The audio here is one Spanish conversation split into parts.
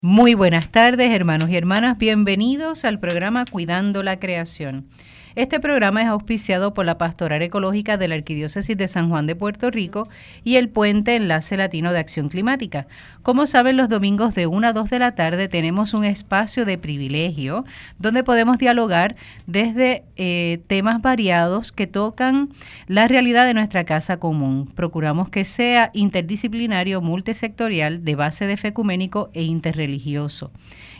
Muy buenas tardes, hermanos y hermanas. Bienvenidos al programa Cuidando la Creación. Este programa es auspiciado por la Pastoral Ecológica de la Arquidiócesis de San Juan de Puerto Rico y el Puente Enlace Latino de Acción Climática. Como saben, los domingos de 1 a 2 de la tarde tenemos un espacio de privilegio donde podemos dialogar desde eh, temas variados que tocan la realidad de nuestra casa común. Procuramos que sea interdisciplinario, multisectorial, de base de fe ecuménico e interreligioso.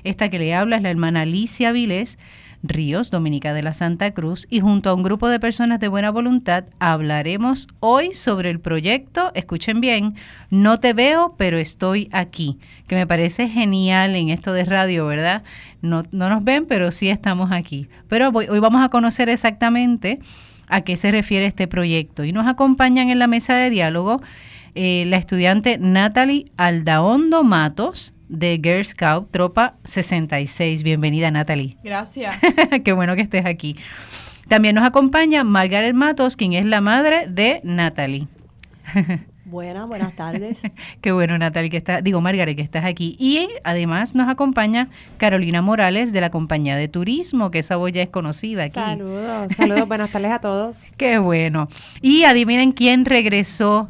Esta que le habla es la hermana Alicia Vilés Ríos, Dominica de la Santa Cruz, y junto a un grupo de personas de buena voluntad hablaremos hoy sobre el proyecto, escuchen bien, No te veo, pero estoy aquí, que me parece genial en esto de radio, ¿verdad? No, no nos ven, pero sí estamos aquí. Pero hoy vamos a conocer exactamente a qué se refiere este proyecto. Y nos acompañan en la mesa de diálogo eh, la estudiante Natalie Aldaondo Matos, de Girl Scout Tropa 66. Bienvenida, Natalie. Gracias. Qué bueno que estés aquí. También nos acompaña Margaret Matos, quien es la madre de Natalie. Buenas, buenas tardes. Qué bueno, Natalie, que está, digo, Margaret, que estás aquí. Y además nos acompaña Carolina Morales de la compañía de turismo, que esa voz ya es conocida aquí. Saludos, saludos, buenas tardes a todos. Qué bueno. Y adivinen quién regresó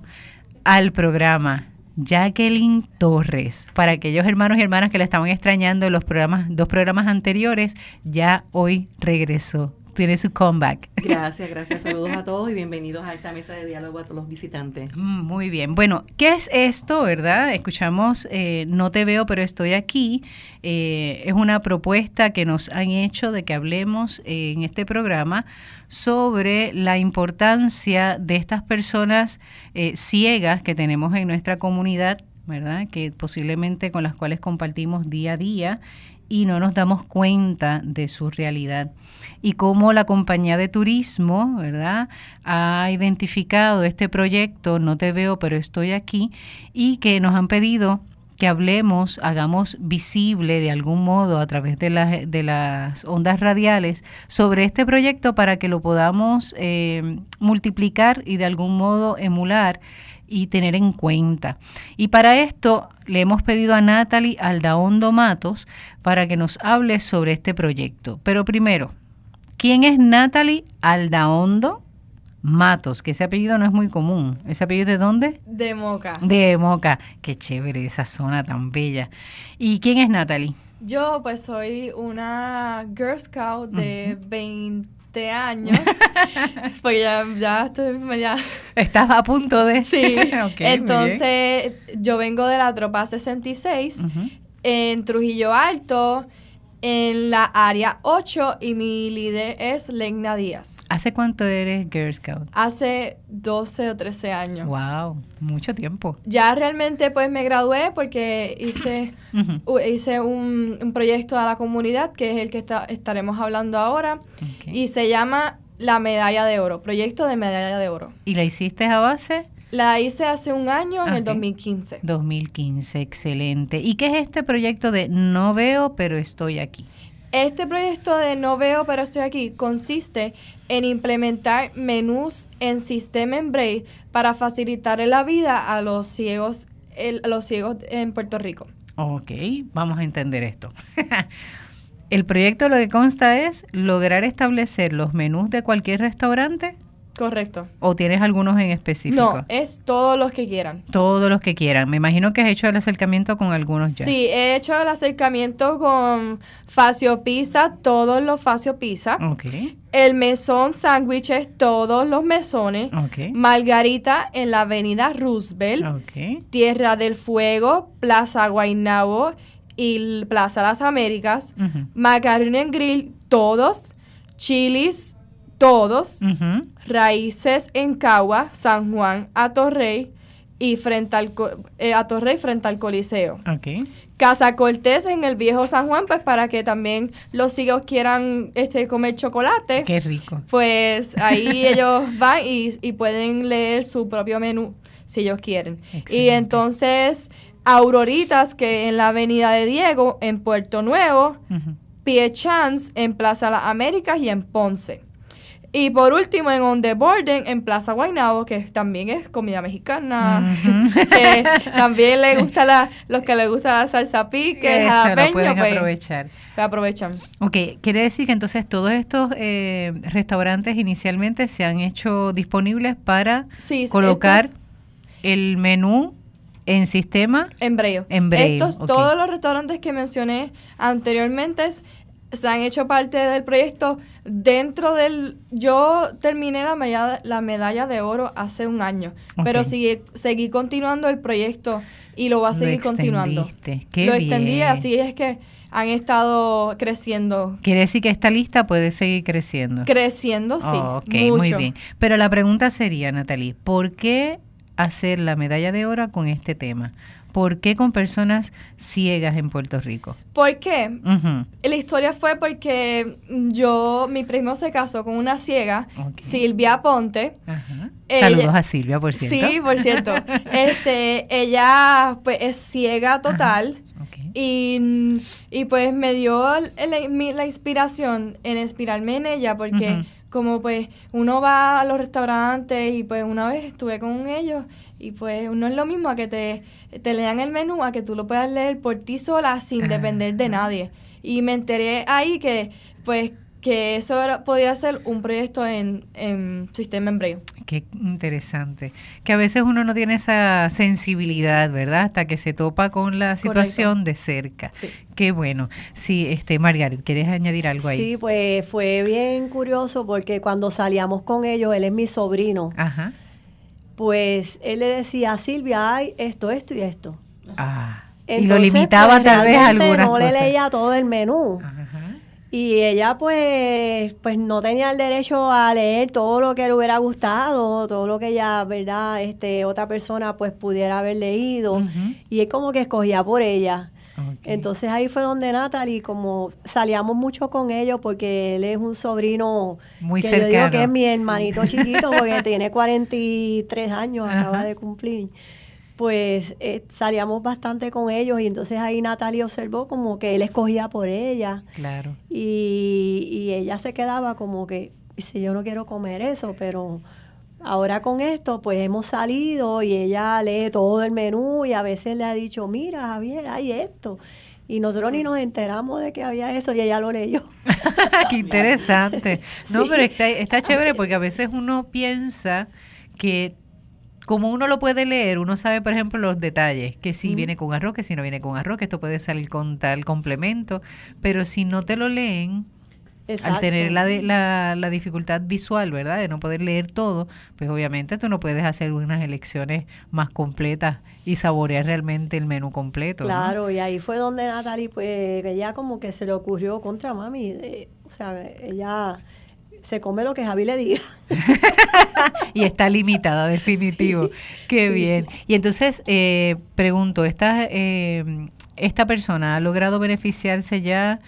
al programa. Jacqueline Torres. Para aquellos hermanos y hermanas que la estaban extrañando en los programas, dos programas anteriores, ya hoy regresó. Tiene su comeback. Gracias, gracias. Saludos a todos y bienvenidos a esta mesa de diálogo a todos los visitantes. Mm, muy bien. Bueno, ¿qué es esto, verdad? Escuchamos eh, No te veo, pero estoy aquí. Eh, es una propuesta que nos han hecho de que hablemos eh, en este programa sobre la importancia de estas personas eh, ciegas que tenemos en nuestra comunidad, ¿verdad? Que posiblemente con las cuales compartimos día a día y no nos damos cuenta de su realidad. Y cómo la compañía de turismo, ¿verdad?, ha identificado este proyecto, no te veo, pero estoy aquí, y que nos han pedido que hablemos, hagamos visible de algún modo a través de, las, de las ondas radiales sobre este proyecto para que lo podamos eh, multiplicar y de algún modo emular y tener en cuenta. Y para esto le hemos pedido a Natalie Aldaondo Matos para que nos hable sobre este proyecto. Pero primero, ¿quién es Natalie Aldaondo? Matos, que ese apellido no es muy común. ¿Ese apellido de dónde? De Moca. De Moca. Qué chévere esa zona tan bella. ¿Y quién es Natalie? Yo pues soy una Girl Scout de 20 años. porque ya, ya estoy media... Estás a punto de... Sí. Entonces yo vengo de la tropa 66 en Trujillo Alto en la área 8 y mi líder es Legna Díaz. ¿Hace cuánto eres Girl Scout? Hace 12 o 13 años. Wow, mucho tiempo. Ya realmente pues me gradué porque hice, hice un, proyecto a la comunidad que es el que estaremos hablando ahora y se llama la medalla de oro, proyecto de medalla de oro. ¿Y la hiciste a base? La hice hace un año, en el 2015. 2015, excelente. ¿Y qué es este proyecto de No veo, pero estoy aquí? Este proyecto de No veo, pero estoy aquí consiste en implementar menús en sistema en Braille para facilitar la vida a los ciegos, a los ciegos en Puerto Rico. Ok, vamos a entender esto. El proyecto lo que consta es lograr establecer los menús de cualquier restaurante Correcto. ¿O tienes algunos en específico? No, es todos los que quieran. Todos los que quieran. Me imagino que has hecho el acercamiento con algunos ya. Sí, he hecho el acercamiento con Facio Pizza, todos los Facio Pizza. Ok. El mesón sándwiches, todos los mesones. Ok. Margarita en la avenida Roosevelt. Ok. Tierra del Fuego, Plaza Guaynabo y Plaza Las Américas. Uh en Grill, todos. Chilis, todos, Raíces en Cagua, San Juan, Atorrey y frente al eh, frente al Coliseo. Casa Cortés en el viejo San Juan, pues para que también los hijos quieran este comer chocolate. Qué rico. Pues ahí ellos van y, pueden leer su propio menú si ellos quieren. Y entonces Auroritas que en la Avenida de Diego en Puerto Nuevo, Pie Chance en Plaza Las Américas y en Ponce. Y por último, en On The Borden, en Plaza Guaynabo, que también es comida mexicana, que también le gusta la, los que les gusta la salsa pique, Eso, jalapeño, lo pueden pues, aprovechar. pues aprovechan. Ok, quiere decir que entonces todos estos eh, restaurantes inicialmente se han hecho disponibles para Sí, colocar estos- el menú en sistema. En Braille. En Braille, Estos, todos los restaurantes que mencioné anteriormente se han hecho parte del proyecto dentro del... Yo terminé la medalla, la medalla de oro hace un año, pero Ok. seguí, continuando el proyecto y lo voy a seguir continuando. qué lo extendí, bien. así es que han estado creciendo. Quiere decir que esta lista puede seguir creciendo. Creciendo, sí. Oh, ok, mucho. muy bien. Pero la pregunta sería, Natalie, ¿por qué hacer la medalla de oro con este tema? ¿Por qué con personas ciegas en Puerto Rico? ¿Por qué? La historia fue porque yo, mi primo se casó con una ciega. Silvia Ponte. ajá. Ella- Saludos a Silvia, por cierto. Sí, por cierto. este, ella pues es ciega total y, y, pues me dio mi- la inspiración en inspirarme en ella porque como pues uno va a los restaurantes y pues una vez estuve con ellos y pues no es lo mismo a que te, te lean el menú a que tú lo puedas leer por ti sola sin Ah. depender de nadie. Y me enteré ahí que pues que eso era- podía ser un proyecto en, en sistema en braille. Qué interesante. Que a veces uno no tiene esa sensibilidad, ¿verdad? Hasta que se topa con la situación de cerca. Sí. Qué bueno. Sí, este, Margaret, ¿quieres añadir algo ahí? Sí, pues fue bien curioso porque cuando salíamos con ellos, él es mi sobrino, Ajá. Pues él le decía a Silvia, ay, esto, esto y esto. Ah. y lo Entonces, limitaba pues, tal vez a algunas no cosas. le leía todo el menú. Ajá. Y ella pues, pues no tenía el derecho a leer todo lo que le hubiera gustado, todo lo que ella, ¿verdad? Este, otra persona pues pudiera haber leído. Y él como que escogía por ella. Entonces ahí fue donde Natalie, como salíamos mucho con ellos porque él es un sobrino Muy que yo digo cercano. que es mi hermanito chiquito porque tiene 43 años, acaba de cumplir. Pues eh, salíamos bastante con ellos y entonces ahí Natalie observó como que él escogía por ella Claro. y, y ella se quedaba como que, dice, yo no quiero comer eso, pero ahora con esto pues hemos salido y ella lee todo el menú y a veces le ha dicho, mira Javier, hay esto. Y nosotros ni nos enteramos de que había eso y ella lo leyó. Qué interesante. No, Sí. pero está, está chévere porque a veces uno piensa que como uno lo puede leer, uno sabe, por ejemplo, los detalles, que si Mm. viene con arroz, que si no viene con arroz, que esto puede salir con tal complemento, pero si no te lo leen, al tener la, de- la, la dificultad visual, ¿verdad? De no poder leer todo, pues obviamente tú no puedes hacer unas elecciones más completas y saborear realmente el menú completo. ¿no? Claro, y ahí fue donde Natalie, pues ella como que se le ocurrió contra mami. eh, o sea, ella se come lo que Javi le diga. y está limitada, definitivo. Qué sí. bien. Y entonces, eh, pregunto, ¿esta, eh, ¿esta persona ha logrado beneficiarse ya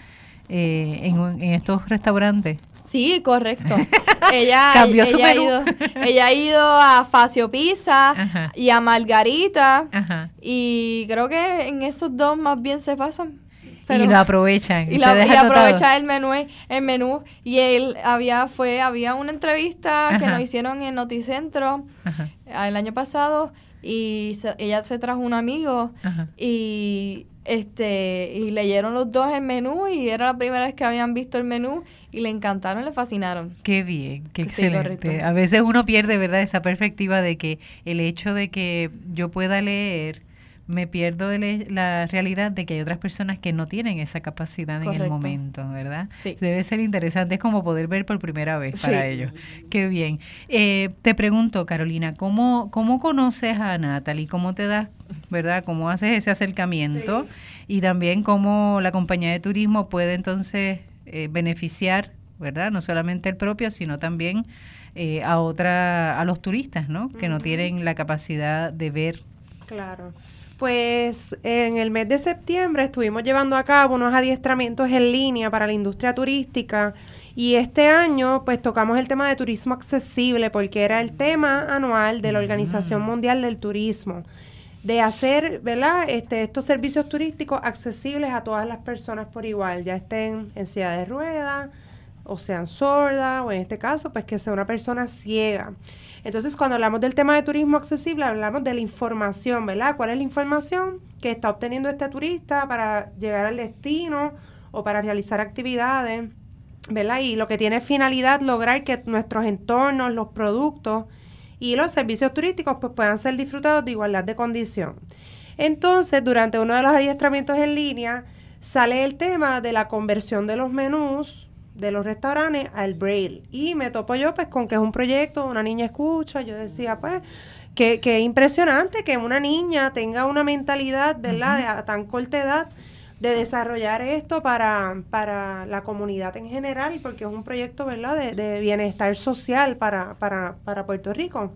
eh, en, en estos restaurantes? Sí, correcto. ella, Cambió su ha ido, ella ha ido a Facio Pizza Ajá. y a Margarita Ajá. y creo que en esos dos más bien se pasan. y lo aprovechan. y, la- aprovecha el menú el menú y él había fue había una entrevista que nos hicieron en Noticentro el año pasado y se- ella se trajo un amigo ajá. y este y leyeron los dos el menú y era la primera vez que habían visto el menú y le encantaron le fascinaron Qué bien, qué excelente. a veces uno pierde, ¿verdad? Esa perspectiva de que el hecho de que yo pueda leer, me pierdo de la realidad de que hay otras personas que no tienen esa capacidad en el momento, ¿verdad? Sí. Debe ser interesante, es como poder ver por primera vez para Sí. ellos. Qué bien. Eh, te pregunto, Carolina, ¿cómo, ¿cómo conoces a Natalie? ¿Cómo te das, verdad? ¿Cómo haces ese acercamiento? Y también cómo la compañía de turismo puede entonces eh, beneficiar, ¿verdad? No solamente el propio, sino también eh, a otra, a los turistas, ¿no? Que no tienen la capacidad de ver. Claro. Pues en el mes de septiembre estuvimos llevando a cabo unos adiestramientos en línea para la industria turística y este año pues tocamos el tema de turismo accesible porque era el tema anual de la Organización Mundial del Turismo de hacer, ¿verdad? Este, estos servicios turísticos accesibles a todas las personas por igual, ya estén en silla de ruedas o sean sordas, o en este caso, pues que sea una persona ciega. Entonces, cuando hablamos del tema de turismo accesible, hablamos de la información, ¿verdad? ¿Cuál es la información que está obteniendo este turista para llegar al destino o para realizar actividades, ¿verdad? Y lo que tiene finalidad lograr que nuestros entornos, los productos y los servicios turísticos pues puedan ser disfrutados de igualdad de condición. Entonces, durante uno de los adiestramientos en línea, sale el tema de la conversión de los menús de los restaurantes al braille. Y me topo yo pues con que es un proyecto, una niña escucha, yo decía pues que, que impresionante que una niña tenga una mentalidad, ¿verdad?, a tan corta edad de desarrollar esto para, para la comunidad en general, porque es un proyecto, ¿verdad?, de, de bienestar social para, para, para Puerto Rico.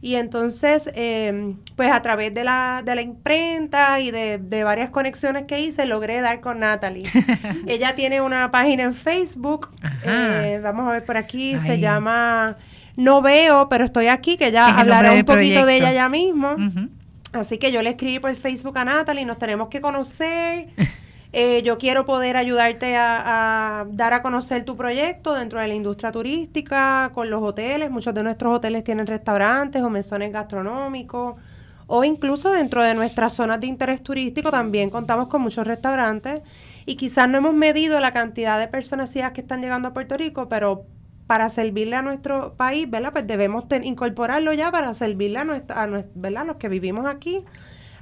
Y entonces, eh, pues a través de la, de la imprenta y de, de, varias conexiones que hice, logré dar con Natalie. Ella tiene una página en Facebook, eh, vamos a ver por aquí, se llama No Veo, pero estoy aquí, que ya hablará un poquito proyecto. de ella ya mismo. Uh -huh. Así que yo le escribí por Facebook a Natalie, nos tenemos que conocer. Eh, yo quiero poder ayudarte a, a, dar a conocer tu proyecto dentro de la industria turística, con los hoteles. Muchos de nuestros hoteles tienen restaurantes o mesones gastronómicos. O incluso dentro de nuestras zonas de interés turístico también contamos con muchos restaurantes. Y quizás no hemos medido la cantidad de personas ciegas que están llegando a Puerto Rico, pero para servirle a nuestro país, ¿verdad? Pues debemos incorporarlo ya para servirle a, nuestra, a, ¿verdad? los que vivimos aquí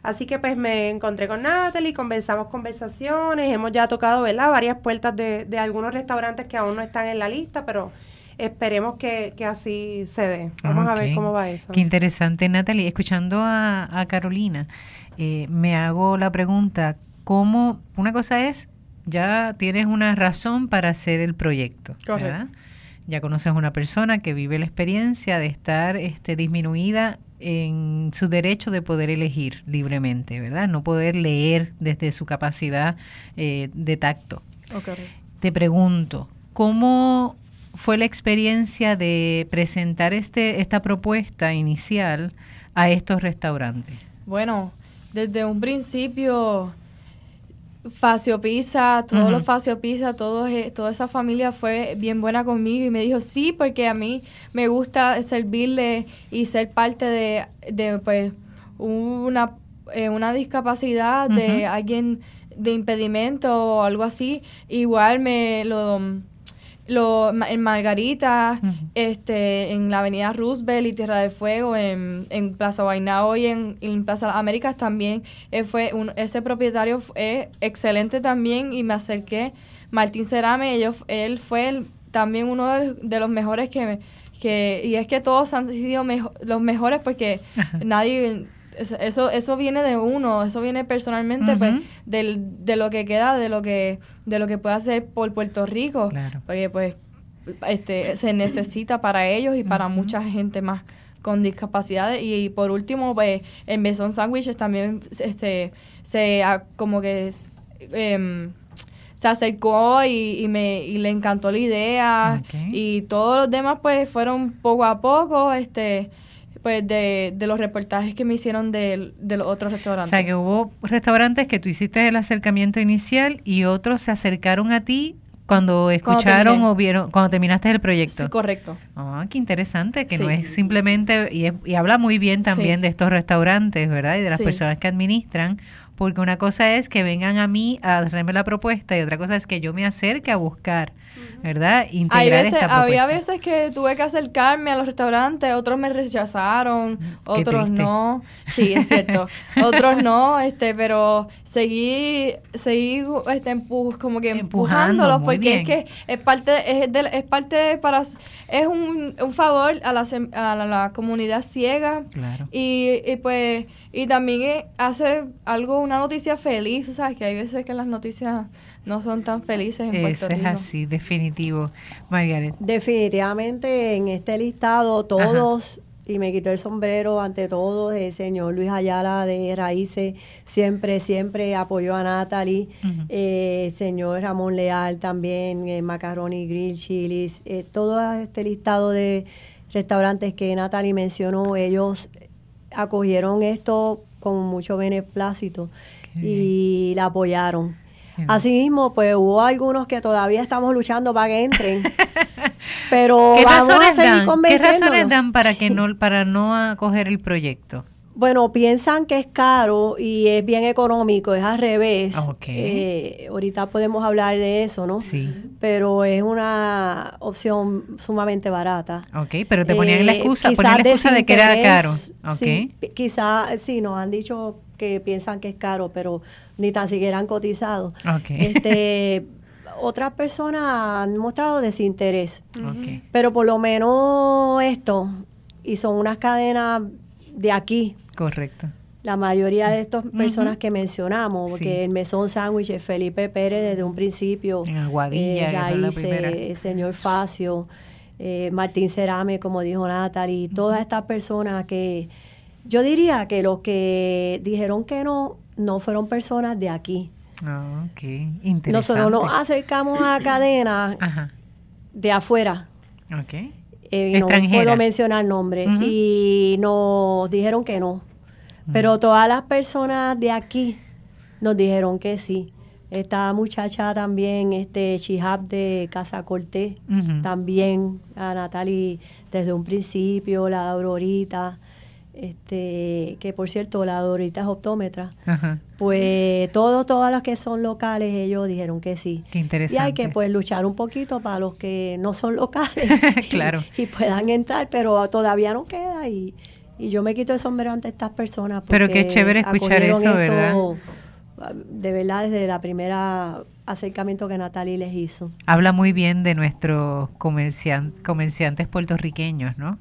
Así que pues me encontré con Natalie, conversamos conversaciones, hemos ya tocado ¿verdad? varias puertas de, de algunos restaurantes que aún no están en la lista, pero esperemos que, que así se dé. Vamos okay. a ver cómo va eso. Qué interesante, Natalie. Escuchando a, a Carolina, eh, me hago la pregunta, ¿cómo? Una cosa es, ya tienes una razón para hacer el proyecto, Correcto. ¿verdad? Ya conoces a una persona que vive la experiencia de estar este, disminuida en su derecho de poder elegir libremente, ¿verdad? No poder leer desde su capacidad eh, de tacto. Okay. Te pregunto, ¿cómo fue la experiencia de presentar este, esta propuesta inicial a estos restaurantes? Bueno, desde un principio Facio Pizza, todos uh -huh. los todos, eh, toda esa familia fue bien buena conmigo y me dijo sí, porque a mí me gusta servirle y ser parte de, de pues, una, eh, una discapacidad, uh -huh. de alguien de impedimento o algo así. Igual me lo lo, en Margarita, uh -huh. este, en la avenida Roosevelt y Tierra del Fuego, en, en Plaza Guaynabo y en, en Plaza Américas también, eh, fue un, ese propietario fue excelente también y me acerqué. Martín Cerame, ellos, él fue el, también uno de, de, los mejores que, me, que, y es que todos han sido mejo, los mejores porque nadie eso eso viene de uno eso viene personalmente uh -huh. pues, del, de lo que queda de lo que de lo que puede hacer por Puerto Rico claro. porque pues este se necesita para ellos y para uh -huh. mucha gente más con discapacidades y, y por último pues en Mesón Sandwiches también este se como que eh, se acercó y, y, me y le encantó la idea okay. y todos los demás pues fueron poco a poco este pues de, de, los reportajes que me hicieron de, de, los otros restaurantes. O sea, que hubo restaurantes que tú hiciste el acercamiento inicial y otros se acercaron a ti cuando escucharon cuando o vieron, cuando terminaste el proyecto. Sí, correcto. Ah, qué interesante, que sí. no es simplemente, y, es, y, habla muy bien también sí. de estos restaurantes, ¿verdad? Y de las sí. personas que administran, porque una cosa es que vengan a mí a hacerme la propuesta y otra cosa es que yo me acerque a buscar ¿verdad? Integrar Hay veces, esta había veces que tuve que acercarme a los restaurantes, otros me rechazaron, otros no. Sí, es cierto. otros no, este, pero seguí, seguí este, empuj como que empujándolos porque bien. es que es parte, es, de, es parte para, es un, un favor a la, a la, la comunidad ciega. Claro. Y, y pues, y también hace algo, una noticia feliz, ¿sabes? Que hay veces que las noticias no son tan felices en Eso Puerto Rico. es así, definitivo. Margaret. Definitivamente en este listado todos, Ajá. y me quito el sombrero ante todos, el señor Luis Ayala de Raíces siempre, siempre apoyó a Natalie, uh -huh. eh, el señor Ramón Leal también, eh, Macaroni Grill, Chilis, eh, todo este listado de restaurantes que Natalie mencionó, ellos acogieron esto con mucho beneplácito y la apoyaron Asimismo, pues hubo algunos que todavía estamos luchando para que entren. pero ¿Qué vamos a razones, seguir dan, ¿Qué razones dan para que no para no acoger el proyecto? Bueno, piensan que es caro y es bien económico, es al revés. Ok. Eh, ahorita podemos hablar de eso, ¿no? Sí. Pero es una opción sumamente barata. Ok, pero te ponían la Eh, excusa, ponían la excusa de que era caro. Ok. Sí, quizás, sí, nos han dicho que piensan que es caro, pero ni tan siquiera han cotizado. Este, otras personas han mostrado desinterés, pero por lo menos esto, y son unas cadenas de aquí, Correcto. la mayoría de estas personas que mencionamos, Sí. porque el Mesón Sándwich, Felipe Pérez desde un principio, En Aguadilla, Raíces, primera. el señor Facio, eh, Martín Cerame, como dijo Natalie, todas estas personas que yo diría que los que dijeron que no, no fueron personas de aquí. Ah, ok, interesante. Nosotros nos acercamos a cadenas Ajá, de afuera, ok. eh, no puedo mencionar nombres, y nos dijeron que no. Pero todas las personas de aquí nos dijeron que sí. Esta muchacha también, este Chihab de Casa Cortés, también a Natalie desde un principio, la Aurorita, este, que por cierto, la Aurorita es optómetra. Ajá. Pues todos, todas las que son locales, ellos dijeron que sí. Qué Y interesante. hay que pues luchar un poquito para los que no son locales Claro. y, y puedan entrar, pero todavía no queda y, y yo me quito el sombrero ante estas personas. Pero qué chévere escuchar eso, esto, ¿verdad? De verdad, desde la primera acercamiento que Natalie les hizo. Habla muy bien de nuestros comercian- comerciantes puertorriqueños, ¿no?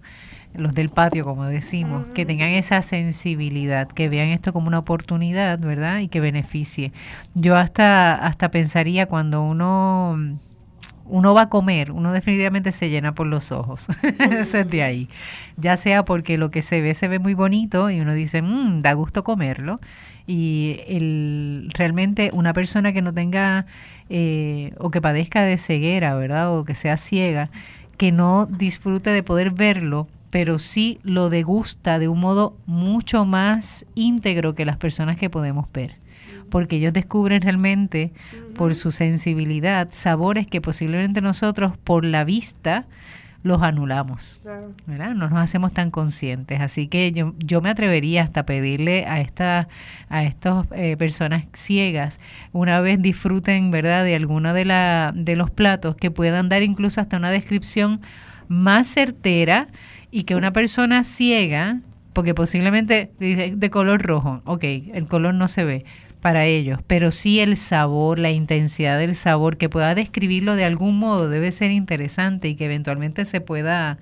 Los del patio, como decimos, que tengan esa sensibilidad, que vean esto como una oportunidad, ¿verdad? Y que beneficie. Yo hasta, hasta pensaría cuando uno, uno va a comer, uno definitivamente se llena por los ojos. Eso es de ahí. Ya sea porque lo que se ve se ve muy bonito y uno dice, mmm, da gusto comerlo. Y el, realmente una persona que no tenga eh, o que padezca de ceguera, ¿verdad? O que sea ciega, que no disfrute de poder verlo, pero sí lo degusta de un modo mucho más íntegro que las personas que podemos ver. Porque ellos descubren realmente por su sensibilidad sabores que posiblemente nosotros por la vista los anulamos. ¿verdad? No nos hacemos tan conscientes. Así que yo, yo me atrevería hasta pedirle a esta, a estas eh, personas ciegas, una vez disfruten, ¿verdad?, de alguno de, la, de los platos, que puedan dar incluso hasta una descripción más certera y que una persona ciega, porque posiblemente dice de color rojo, ok, el color no se ve para ellos, pero sí el sabor, la intensidad del sabor, que pueda describirlo de algún modo, debe ser interesante y que eventualmente se pueda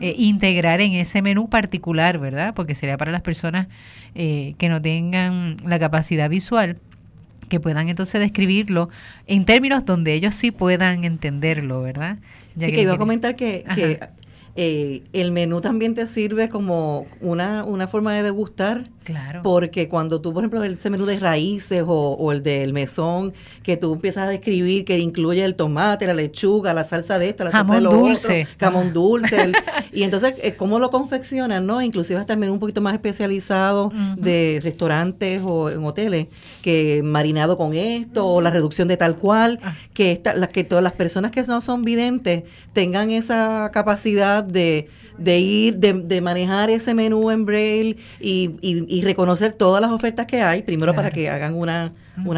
eh, integrar en ese menú particular, ¿verdad? Porque sería para las personas eh, que no tengan la capacidad visual que puedan entonces describirlo en términos donde ellos sí puedan entenderlo, ¿verdad? Ya Sí, que iba a que- comentar que, que, eh, el menú también te sirve como una, una forma de degustar Claro. Porque cuando tú, por ejemplo, ese menú de raíces o, o el del mesón, que tú empiezas a describir que incluye el tomate, la lechuga, la salsa de esta, la salsa de Jamón lo otro, dulce. jamón Ah. dulce. el- y entonces, eh, ¿cómo lo confeccionan, no? Inclusive hasta el menú un poquito más especializado de restaurantes o en hoteles, que marinado con esto, o la reducción de tal cual, Ah. que, esta, la, que todas las personas que no son videntes tengan esa capacidad de, de ir, de, de manejar ese menú en braille y, y- y reconocer todas las ofertas que hay, primero para que hagan una,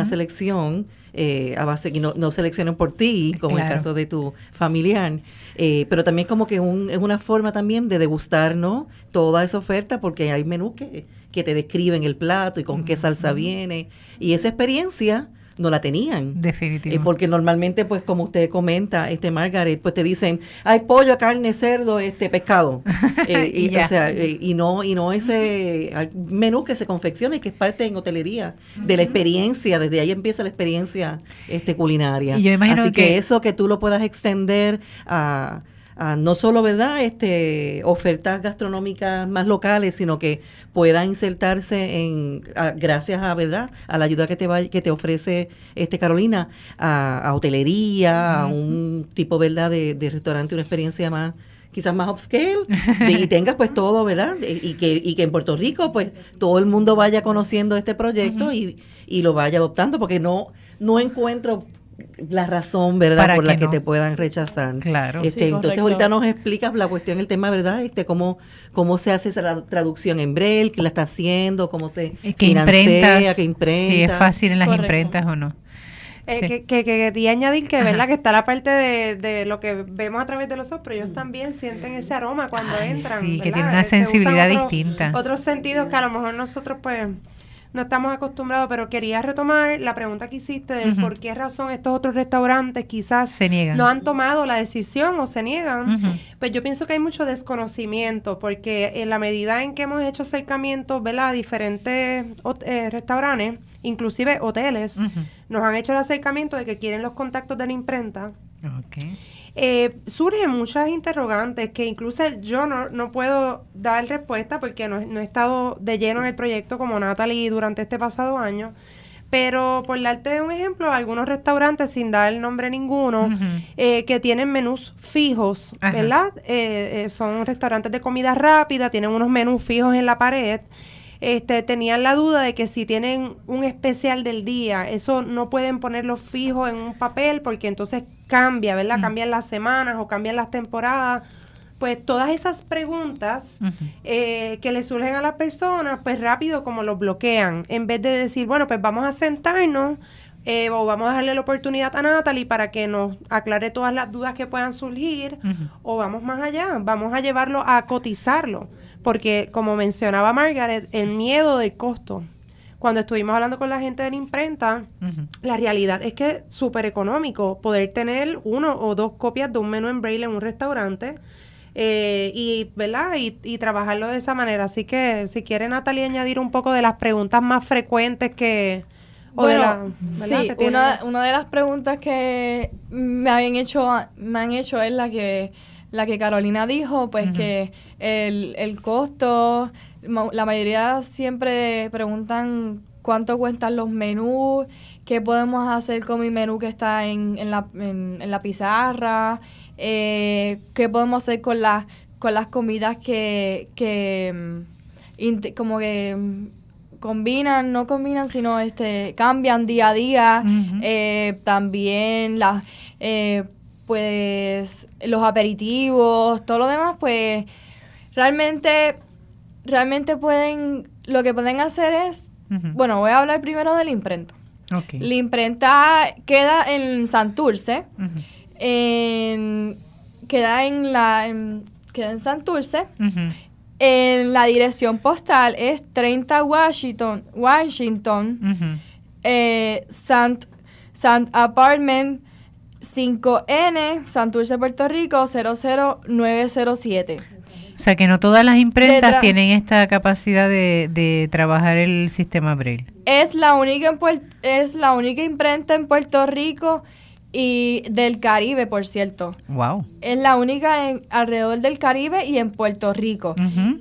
selección eh, a base que no, no seleccionen por ti, como Claro. el caso de tu familiar, eh, pero también como que un, es una forma también de degustar, ¿no? Toda esa oferta, porque hay menús que, que te describen el plato y con qué salsa viene, y esa experiencia no la tenían. Definitivo. Eh, porque normalmente, pues, como usted comenta, este Margaret, pues te dicen, hay pollo, carne, cerdo, este pescado. Eh, Y o sea, eh, y no, y no ese menú que se confecciona y que es parte en hotelería de la experiencia, desde ahí empieza la experiencia este culinaria. Y yo imagino Así que, que- eso que tú lo puedas extender a a no solo, ¿verdad?, este, ofertas gastronómicas más locales, sino que pueda insertarse en, a- gracias a, ¿verdad?, a la ayuda que te va, que te ofrece este Carolina, a, a hotelería, a un tipo, ¿verdad?, de, de restaurante, una experiencia más quizás más upscale de- y tengas pues todo, ¿verdad? Y que y que en Puerto Rico pues todo el mundo vaya conociendo este proyecto y, y lo vaya adoptando porque no no encuentro la razón, ¿verdad?, Para por la que que no. te puedan rechazar. Claro. Este, Sí, entonces correcto. ahorita nos explicas la cuestión, el tema, ¿verdad? Este, cómo, cómo se hace esa tra- traducción en Braille, quién la está haciendo, cómo se Eh, ¿Qué financia, imprentas? qué imprenta. Si es fácil en las Correcto. imprentas o no. Eh, Sí. que, que- que quería añadir que, Ajá. ¿verdad? Que está la parte de, de lo que vemos a través de los ojos, pero ellos también sienten ese aroma cuando Ay, entran. sí, que ¿verdad? tiene una Eh, sensibilidad distinta. Otros sentidos que a lo mejor nosotros, pues, no estamos acostumbrados, pero quería retomar la pregunta que hiciste Ujú. por qué razón estos otros restaurantes quizás Se niegan. no han tomado la decisión o se niegan. Pues yo pienso que hay mucho desconocimiento, porque en la medida en que hemos hecho acercamientos, ¿verdad? A diferentes eh, restaurantes, inclusive hoteles, nos han hecho el acercamiento de que quieren los contactos de la imprenta. Eh, surgen muchas interrogantes que incluso yo no, no puedo dar respuesta porque no, no he estado de lleno en el proyecto como Natalie durante este pasado año. Pero por darte un ejemplo, algunos restaurantes, sin dar nombre ninguno, eh, que tienen menús fijos, Ajá. ¿verdad? Eh, eh, son restaurantes de comida rápida, tienen unos menús fijos en la pared. Este, tenían la duda de que si tienen un especial del día, eso no pueden ponerlo fijo en un papel porque entonces cambia, ¿verdad? Mm. Cambian las semanas o cambian las temporadas. Pues todas esas preguntas eh, que le surgen a las personas, pues rápido como los bloquean. En vez de decir, bueno, pues vamos a sentarnos eh, o vamos a darle la oportunidad a Natalie para que nos aclare todas las dudas que puedan surgir o vamos más allá, vamos a llevarlo a cotizarlo. Porque como mencionaba Margaret, el miedo del costo. Cuando estuvimos hablando con la gente de la imprenta, la realidad es que es súper económico poder tener uno o dos copias de un menú en braille en un restaurante eh, y, ¿verdad? Y, y trabajarlo de esa manera. Así que si quiere Natalia añadir un poco de las preguntas más frecuentes que... O de la, Bueno, sí, una, una de las preguntas que me habían hecho, me han hecho es la que la que Carolina dijo, pues que el, el costo, la mayoría siempre preguntan cuánto cuestan los menús, qué podemos hacer con mi menú que está en, en, la, en, en la pizarra, eh, qué podemos hacer con las con las comidas que, que mm, como que mm, combinan, no combinan, sino este cambian día a día. Eh, también las eh, pues los aperitivos, todo lo demás, pues realmente realmente pueden lo que pueden hacer es bueno, voy a hablar primero de la imprenta. Ok. La imprenta queda en Santurce, Ujú. en, queda en la en- queda en Santurce. Ujú. En la dirección postal es 30 Washington, Washington, eh, Sant, Sant Apartment 5N, Santurce, Puerto Rico 00907. O sea que no todas las imprentas tienen esta capacidad de, de trabajar el sistema Braille. Es la única en Puer- es la única imprenta en Puerto Rico y del Caribe, por cierto. Wow. Es la única en, alrededor del Caribe y en Puerto Rico.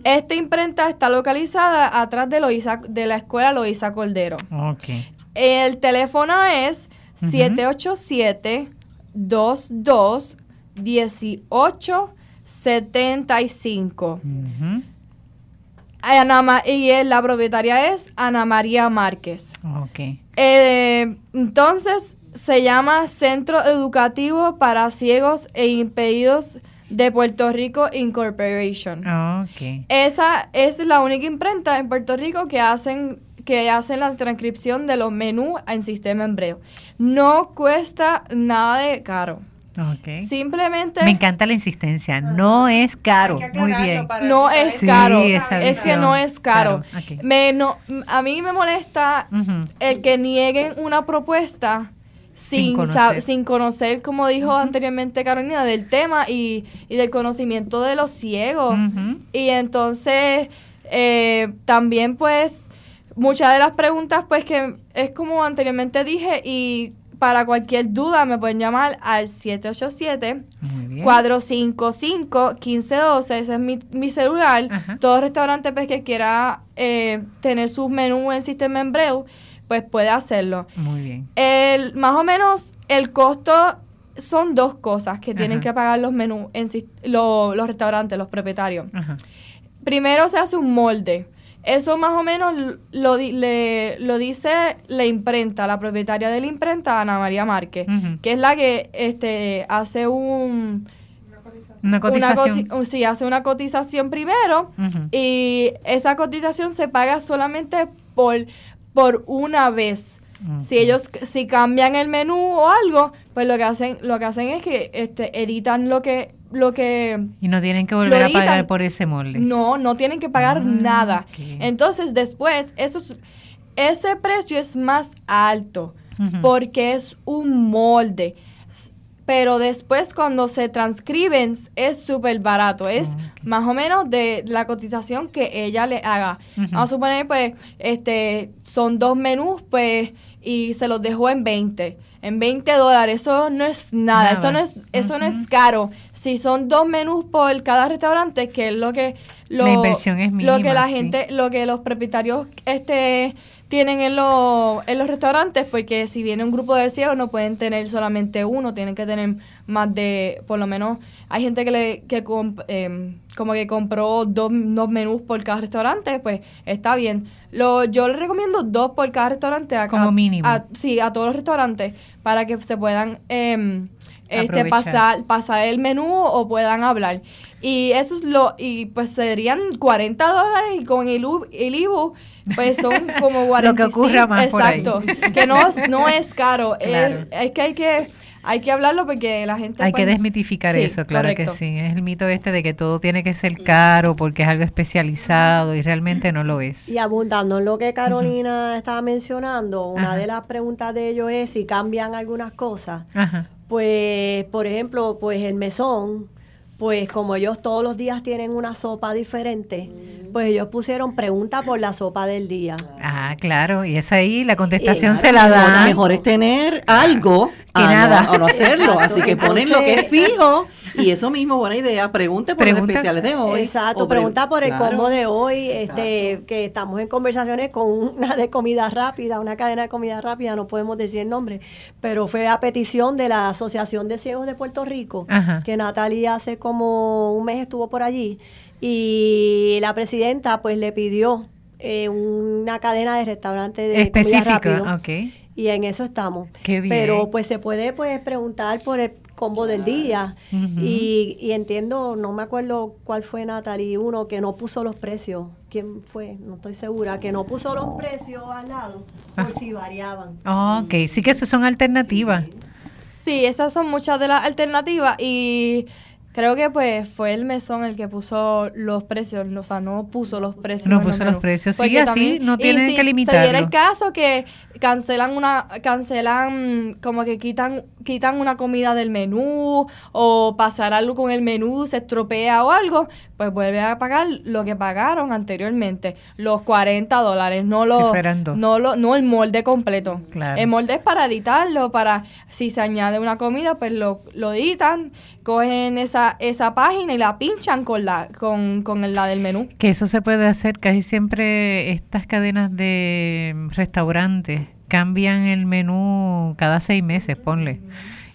Esta imprenta está localizada atrás de, Loíza- de la escuela Loisa Cordero. Ok. El teléfono es Ujú. 787-222-1875. Ujú. Ana Ma- y eh, la propietaria es Ana María Márquez. Ok. Eh, entonces, se llama Centro Educativo para Ciegos e Impedidos de Puerto Rico Incorporation. Ok. Esa es la única imprenta en Puerto Rico que hacen que hacen la transcripción de los menús en sistema hebreo. No cuesta nada de caro. Ok. Simplemente Me encanta la insistencia. No es caro. Muy bien. no es Sí, caro. Es que no es caro. Me no, a mí me molesta el que nieguen una propuesta Sin sin, conocer. sin conocer, como dijo anteriormente Carolina, del tema y, y del conocimiento de los ciegos. Y entonces, eh, también pues, muchas de las preguntas pues que es como anteriormente dije y para cualquier duda me pueden llamar al 787 Muy bien. 455-1512, ese es mi, mi celular. Ajá. Todo restaurante pues, que quiera eh, tener sus menús en sistema Embreu, pues puede hacerlo. Muy bien. El, más o menos el costo son dos cosas que tienen Ajá. que pagar los menús, en lo- los restaurantes, los propietarios. Ajá. Primero se hace un molde. Eso más o menos lo, le, lo dice la imprenta, la propietaria de la imprenta, Ana María Márquez, que es la que este, hace un... Una cotización. sí, hace una cotización primero y esa cotización se paga solamente por, por una vez. Si ellos si cambian el menú o algo, pues lo que hacen lo que hacen es que este editan lo que lo que y no tienen que volver a pagar por ese molde. No, no tienen que pagar ah, nada. Entonces, después eso ese precio es más alto porque es un molde. Pero después cuando se transcriben es súper barato. Es más o menos de la cotización que ella le haga. Vamos a suponer, pues, este, son dos menús, pues, y se los dejó en 20. En 20 dólares, eso no es nada, eso no es eso no es caro. Si son dos menús por cada restaurante, que es lo que la inversión es mínima, lo que la gente, lo que los propietarios este tienen en, los en los restaurantes, porque si viene un grupo de ciegos no pueden tener solamente uno, tienen que tener más de, por lo menos, hay gente que le que em, como que compró dos, dos menús por cada restaurante, pues está bien lo, yo le recomiendo dos por cada restaurante. A, Como mínimo. sí, a todos los restaurantes para que se puedan eh, este, pasar, pasar el menú o puedan hablar. Y eso es lo, y pues serían 40 dólares y con el, el IBU pues son como 45. lo que ocurra más Exacto, que no, no es caro. es que hay que hay que hablarlo porque la gente... Hay que pues, desmitificar eso, claro que sí. Es el mito este de que todo tiene que ser caro porque es algo especializado y realmente no lo es. Y abundando en lo que Carolina estaba mencionando, una de las preguntas de ellos es si cambian algunas cosas. Pues, por ejemplo, pues el mesón, pues como ellos todos los días tienen una sopa diferente, pues ellos pusieron pregunta por la sopa del día. Ah, claro, y es ahí la contestación se la da. Lo mejor es tener algo que nada. o no hacerlo, así que ponen lo que es fijo y eso mismo, buena idea, pregunte por los especiales de hoy. Exacto, pregunta por el combo de hoy, este que estamos en conversaciones con una de comida rápida, una cadena de comida rápida, no podemos decir el nombre, pero fue a petición de la Asociación de Ciegos de Puerto Rico, que Natalia hace como un mes estuvo por allí y la presidenta pues le pidió eh, una cadena de restaurantes de Específica, comida Y en eso estamos. Pero pues se puede pues preguntar por el combo del día. y, y, entiendo, no me acuerdo cuál fue Natalie, uno que no puso los precios. ¿Quién fue? No estoy segura. Que no puso los precios al lado por ah. si variaban. ok, sí que esas son alternativas. Sí, esas son muchas de las alternativas y Creo que pues fue el mesón el que puso los precios, o sea, no puso los precios. No puso los precios, sí, así no tienen que limitarlo. Si diera el caso que cancelan una, cancelan, como que quitan, quitan una comida del menú o pasar algo con el menú, se estropea o algo, pues vuelve a pagar lo que pagaron anteriormente, los 40 dólares, no lo, no lo, no el molde completo. El molde es para editarlo, para si se añade una comida, pues lo, lo editan cogen esa, esa página y la pinchan con la, con, con la del menú. Que eso se puede hacer casi siempre estas cadenas de restaurantes cambian el menú cada seis meses, ponle.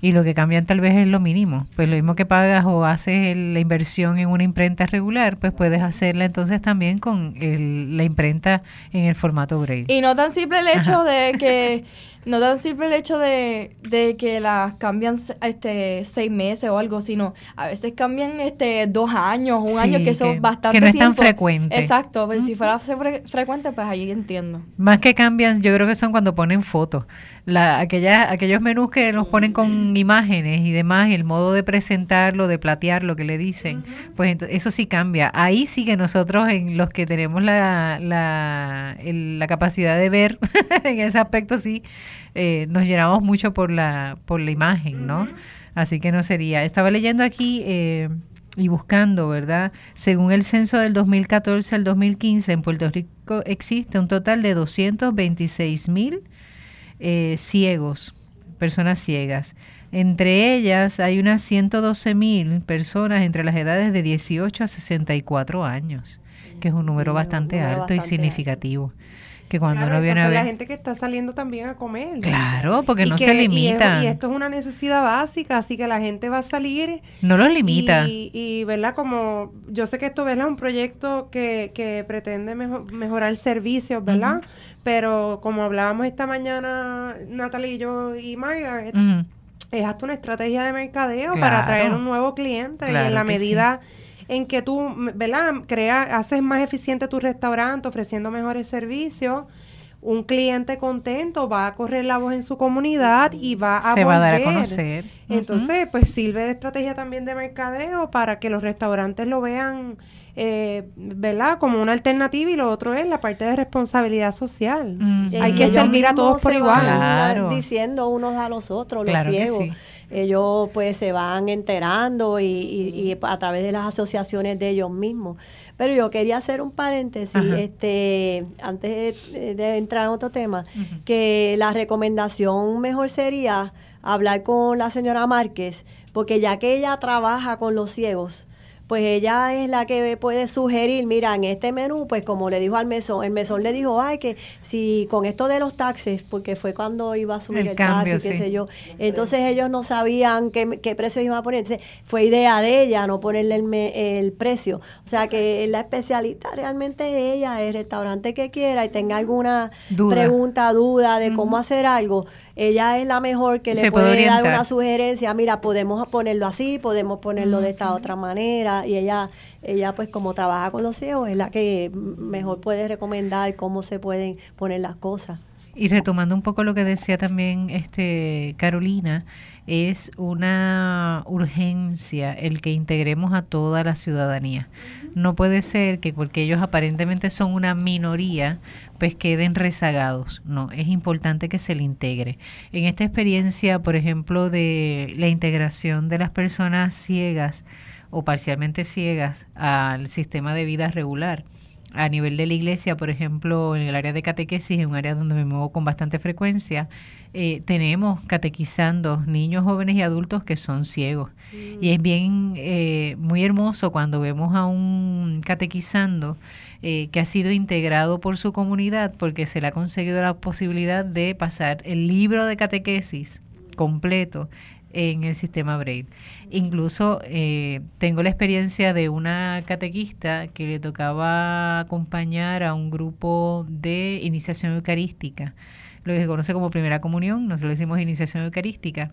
Y lo que cambian tal vez es lo mínimo. Pues lo mismo que pagas o haces la inversión en una imprenta regular, pues puedes hacerla entonces también con la imprenta en el formato Braille. Y no tan simple el hecho de que no tan simple el hecho de, que las cambian este seis meses o algo, sino a veces cambian este dos años, un año, que son bastante Que no es tan frecuente. Exacto, pues si fuera frecuente, pues ahí entiendo. Más que cambian, yo creo que son cuando ponen fotos. La, aquella, aquellos menús que nos ponen con imágenes y demás, y el modo de presentarlo, de platear lo que le dicen, pues eso sí cambia. Ahí sí que nosotros, en los que tenemos la, la, la capacidad de ver, en ese aspecto sí, eh, nos llenamos mucho por la, por la imagen, ¿no? Así que no sería. Estaba leyendo aquí eh, y buscando, ¿verdad? Según el censo del 2014 al 2015, en Puerto Rico existe un total de 226 mil eh, ciegos, personas ciegas. Entre ellas hay unas 112 mil personas entre las edades de 18 a 64 años, que es un número bastante alto y significativo. Que cuando Claro, uno viene a es la ver... gente que está saliendo también a comer. Claro, porque no que- se y es- limita. Y, esto es una necesidad básica, así que la gente va a salir No los limita. Y, y, ¿verdad? Como yo sé que esto, ¿verdad? Es un proyecto que, que pretende mejo- mejorar servicios, ¿verdad? Pero como hablábamos esta mañana, Natalie y yo y Margaret, es hasta una estrategia de mercadeo Claro. para atraer un nuevo cliente y en la sí. En que tú, ¿verdad? Crea, haces más eficiente tu restaurante ofreciendo mejores servicios. Un cliente contento va a correr la voz en su comunidad y va a Se va a dar a volver. conocer. Entonces, pues sirve de estrategia también de mercadeo para que los restaurantes lo vean, eh, ¿verdad? Como una alternativa y lo otro es la parte de responsabilidad social. Hay que servir a todos por igual. Claro. diciendo unos a los otros, los Claro ciegos. sí. Ellos pues se van enterando y, y- y a través de las asociaciones de ellos mismos. Pero yo quería hacer un paréntesis, Ajá. este, antes de, de entrar en otro tema, que la recomendación mejor sería hablar con la señora Márquez, porque ya que ella trabaja con los ciegos, pues ella es la que puede sugerir, mira, en este menú, pues como le dijo al mesón, el mesón le dijo, ay, que si con esto de los taxes, porque fue cuando iba a subir El el, cambio, taxi, qué sí. sé yo, entonces ellos no sabían qué, qué precio iban a poner, entonces fue idea de ella no ponerle el, me- el precio, o sea que la especialista realmente es ella, el restaurante que quiera y tenga alguna Duda. pregunta, duda de cómo hacer algo, ella es la mejor que Se le puede puede, dar una sugerencia, mira, podemos ponerlo así, podemos ponerlo de esta otra manera y ella ella pues como trabaja con los ciegos es la que mejor puede recomendar cómo se pueden poner las cosas. Y retomando un poco lo que decía también este Carolina, es una urgencia el que integremos a toda la ciudadanía. No puede ser que porque ellos aparentemente son una minoría, pues queden rezagados. No, es importante que se le integre. En esta experiencia, por ejemplo, de la integración de las personas ciegas o parcialmente ciegas al sistema de vida regular, a nivel de la iglesia, por ejemplo, en el área de catequesis, en un área donde me muevo con bastante frecuencia, eh, tenemos catequizando niños, jóvenes y adultos que son ciegos. Y es bien, eh, muy hermoso cuando vemos a un catequizando eh, que ha sido integrado por su comunidad porque se le ha conseguido la posibilidad de pasar el libro de catequesis completo en el sistema Braille. Incluso eh, tengo la experiencia de una catequista que le tocaba acompañar a un grupo de iniciación eucarística, lo que se conoce como primera comunión, nosotros le decimos iniciación eucarística.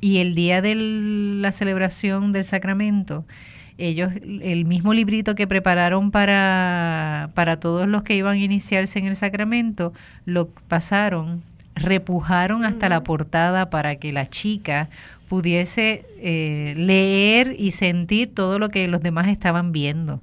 Y el día de la celebración del sacramento, ellos, el mismo librito que prepararon para, para todos los que iban a iniciarse en el sacramento, lo pasaron, repujaron hasta la portada para que la chica pudiese eh, leer y sentir todo lo que los demás estaban viendo.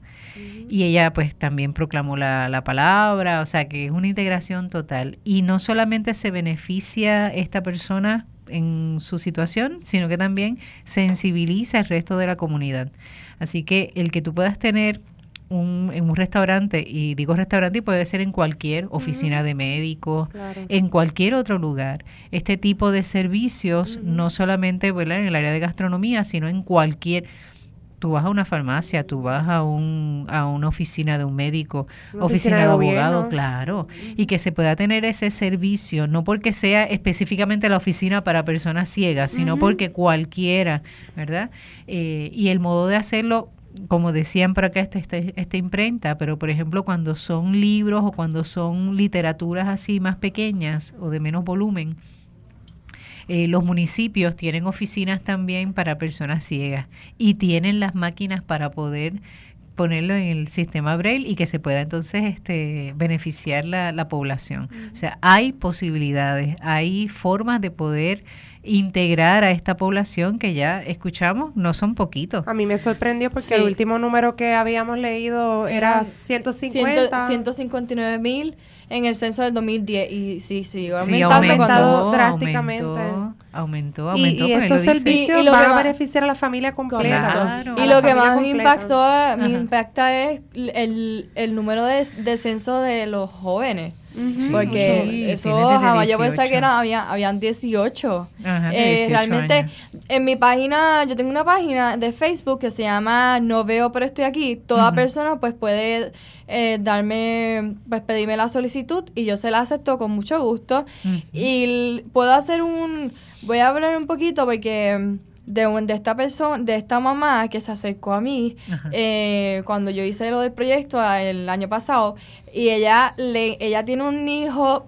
Y ella pues también proclamó la, la palabra, o sea que es una integración total. Y no solamente se beneficia esta persona en su situación, sino que también sensibiliza al resto de la comunidad. Así que el que tú puedas tener un, en un restaurante, y digo restaurante y puede ser en cualquier oficina de médicos, Claro. en cualquier otro lugar, este tipo de servicios, no solamente ¿verdad? en el área de gastronomía, sino en cualquier... Tú vas a una farmacia, tú vas a, un, a una oficina de un médico, Una oficina, oficina de de abogado, gobierno. claro, y que se pueda tener ese servicio, no porque sea específicamente la oficina para personas ciegas, sino porque cualquiera, ¿verdad? Eh, y el modo de hacerlo, como decían por acá esta, esta, esta imprenta, pero por ejemplo cuando son libros o cuando son literaturas así más pequeñas o de menos volumen, eh, los municipios tienen oficinas también para personas ciegas y tienen las máquinas para poder ponerlo en el sistema Braille y que se pueda entonces este, beneficiar la, la población. O sea, hay posibilidades, hay formas de poder integrar a esta población que ya escuchamos, no son poquitos. A mí me sorprendió porque Sí. el último número que habíamos leído era Eran 150. 159 mil en el censo del 2010 y sí, sí, Sí, aumentado drásticamente. Aumentó, aumentó, Y- aumentó, y, porque estos servicios Y- y lo van que a beneficiar a la familia completa. Claro. Y lo que más me impactó, me Ajá. impacta es el, el número de, de censo de los jóvenes. Porque Sí, eso tienes desde jamás yo pensaba 18. que era, había, habían 18. Ajá, Eh, 18 realmente, años. en mi página, yo tengo una página de Facebook que se llama No veo pero estoy aquí. Toda persona pues puede eh, darme, pues pedirme la solicitud y yo se la acepto con mucho gusto. Y puedo hacer un, voy a hablar un poquito porque de, un- de esta persona, de esta mamá que se acercó a mí eh, cuando yo hice lo del proyecto ah, el año pasado y ella le, ella tiene un hijo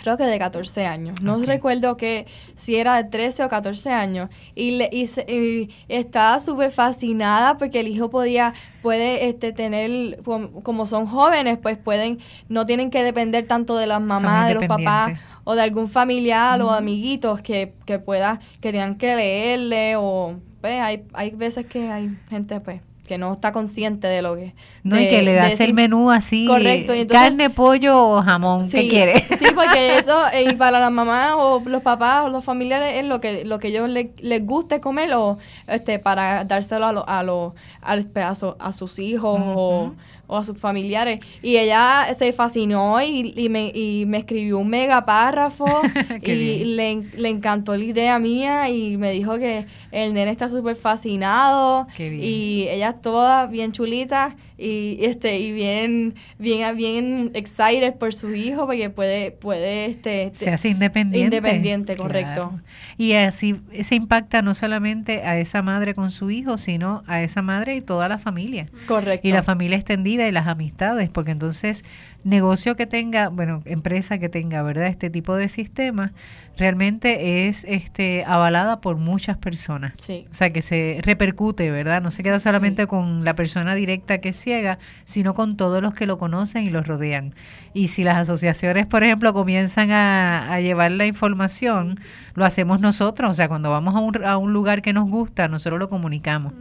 creo que de 14 años. No recuerdo que si era de 13 o 14 años. Y, le, y, se- y estaba súper fascinada porque el hijo podía, puede este, tener, como, son jóvenes, pues pueden, no tienen que depender tanto de las mamás, de los papás o de algún familiar o amiguitos que, que pueda, que tengan que leerle o, pues, hay, hay veces que hay gente, pues, que no está consciente de lo que... No, y de- que le das ese- el menú así. Correcto, y entonces- carne, pollo o jamón. ¿Qué Sí, quieres? Sí, porque eso, eh, y para las mamás o los papás o los familiares es lo que, lo que ellos le- les guste comer o este, para dárselo a, lo- a, lo- al pedazo, a sus hijos o, o a sus familiares. Y ella se fascinó y, y me, y me escribió un mega párrafo Qué y le, le encantó la idea mía y me dijo que el nene está súper fascinado Qué bien. y ella es toda bien chulita y este y bien bien bien excited por su hijo porque puede puede este Se hace independiente. Independiente, correcto. Claro. Y así se impacta no solamente a esa madre con su hijo, sino a esa madre y toda la familia. correcto Y la familia extendida y las amistades, porque entonces negocio que tenga, bueno, empresa que tenga, ¿verdad? Este tipo de sistema realmente es este avalada por muchas personas. sí O sea, que se repercute, ¿verdad? No se queda solamente con la persona directa que es ciega, sino con todos los que lo conocen y los rodean. Y si las asociaciones, por ejemplo, comienzan a, a llevar la información, lo hacemos nosotros. O sea, cuando vamos a un, a un lugar que nos gusta, nosotros lo comunicamos.